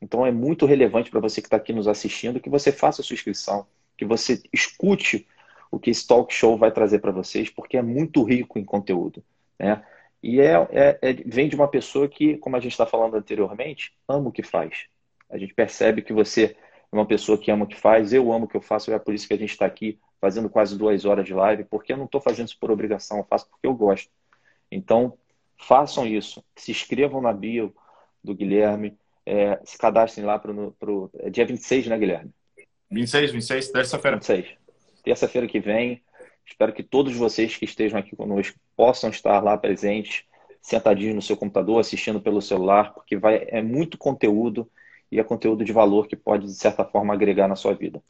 Então é muito relevante para você que está aqui nos assistindo que você faça a sua inscrição, que você escute o que esse talk show vai trazer para vocês, porque é muito rico em conteúdo. Né? E é, é, é, vem de uma pessoa que, como a gente está falando anteriormente, ama o que faz. A gente percebe que você é uma pessoa que ama o que faz, eu amo o que eu faço, é por isso que a gente está aqui fazendo quase duas horas de live, porque eu não estou fazendo isso por obrigação, eu faço porque eu gosto. Então, façam isso. Se inscrevam na bio do Guilherme, é, se cadastrem lá para o é dia 26, né, Guilherme? 26, 26, terça-feira. 26. Terça-feira que vem. Espero que todos vocês que estejam aqui conosco possam estar lá presentes, sentadinhos no seu computador, assistindo pelo celular, porque vai, é muito conteúdo e é conteúdo de valor que pode, de certa forma, agregar na sua vida.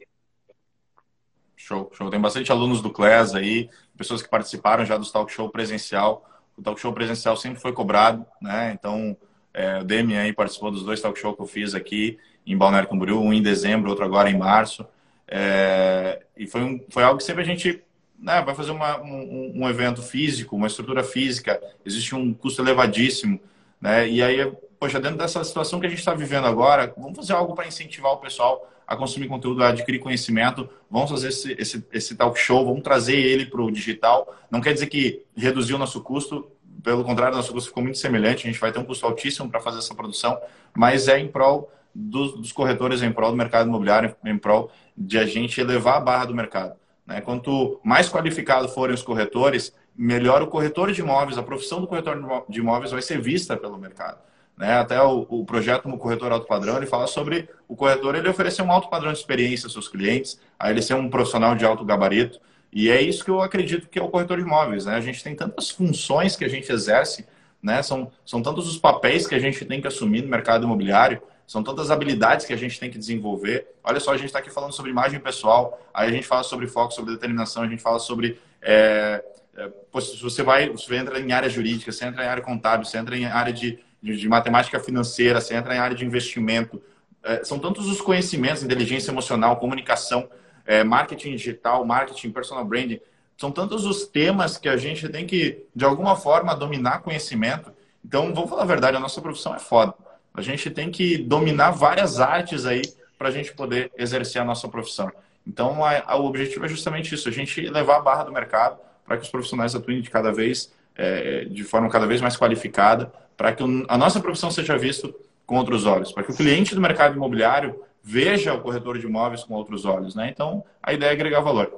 Show, show. Tem bastante alunos do CLES aí, pessoas que participaram já do talk show presencial. O talk show presencial sempre foi cobrado, né? Então, é, o Demi aí participou dos dois talk show que eu fiz aqui em Balneário Camboriú, um em dezembro, outro agora em março. É, e foi, um, foi algo que sempre a gente né, vai fazer uma, um, um, evento físico, uma estrutura física, existe um custo elevadíssimo, né? E aí, poxa, dentro dessa situação que a gente está vivendo agora, vamos fazer algo para incentivar o pessoal a consumir conteúdo, a adquirir conhecimento, vamos fazer esse, esse, esse talk show, vamos trazer ele para o digital. Não quer dizer que reduziu o nosso custo, pelo contrário, nosso custo ficou muito semelhante, a gente vai ter um custo altíssimo para fazer essa produção, mas é em prol dos, dos corretores, é em prol do mercado imobiliário, é em prol de a gente elevar a barra do mercado. Né? Quanto mais qualificados forem os corretores, melhor o corretor de imóveis, a profissão do corretor de imóveis vai ser vista pelo mercado. Né? Até o, o projeto no corretor alto padrão ele fala sobre o corretor ele oferecer um alto padrão de experiência aos seus clientes, a ele ser um profissional de alto gabarito. E é isso que eu acredito que é o corretor de imóveis. Né? A gente tem tantas funções que a gente exerce, né? são, são tantos os papéis que a gente tem que assumir no mercado imobiliário, são tantas habilidades que a gente tem que desenvolver. Olha só, a gente está aqui falando sobre imagem pessoal, aí a gente fala sobre foco, sobre determinação, a gente fala sobre. É, é, você vai, você entra em área jurídica, você entra em área contábil, você entra em área de, de, de matemática financeira, você entra em área de investimento. É, são tantos os conhecimentos, inteligência emocional, comunicação é, marketing digital, marketing, personal branding. São tantos os temas que a gente tem que, de alguma forma, dominar conhecimento. Então, vamos falar a verdade, a nossa profissão é foda. A gente tem que dominar várias artes aí para a gente poder exercer a nossa profissão. Então, a, a, o objetivo é justamente isso, a gente levar a barra do mercado para que os profissionais atuem de cada vez, é, de forma cada vez mais qualificada, para que a nossa profissão seja vista com outros olhos, para que o cliente do mercado imobiliário veja o corretor de imóveis com outros olhos, né? Então, a ideia é agregar valor.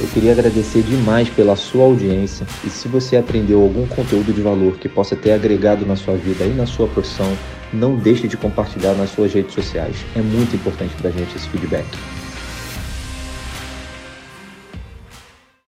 Eu queria agradecer demais pela sua audiência e se você aprendeu algum conteúdo de valor que possa ter agregado na sua vida e na sua profissão, não deixe de compartilhar nas suas redes sociais. É muito importante para a gente esse feedback.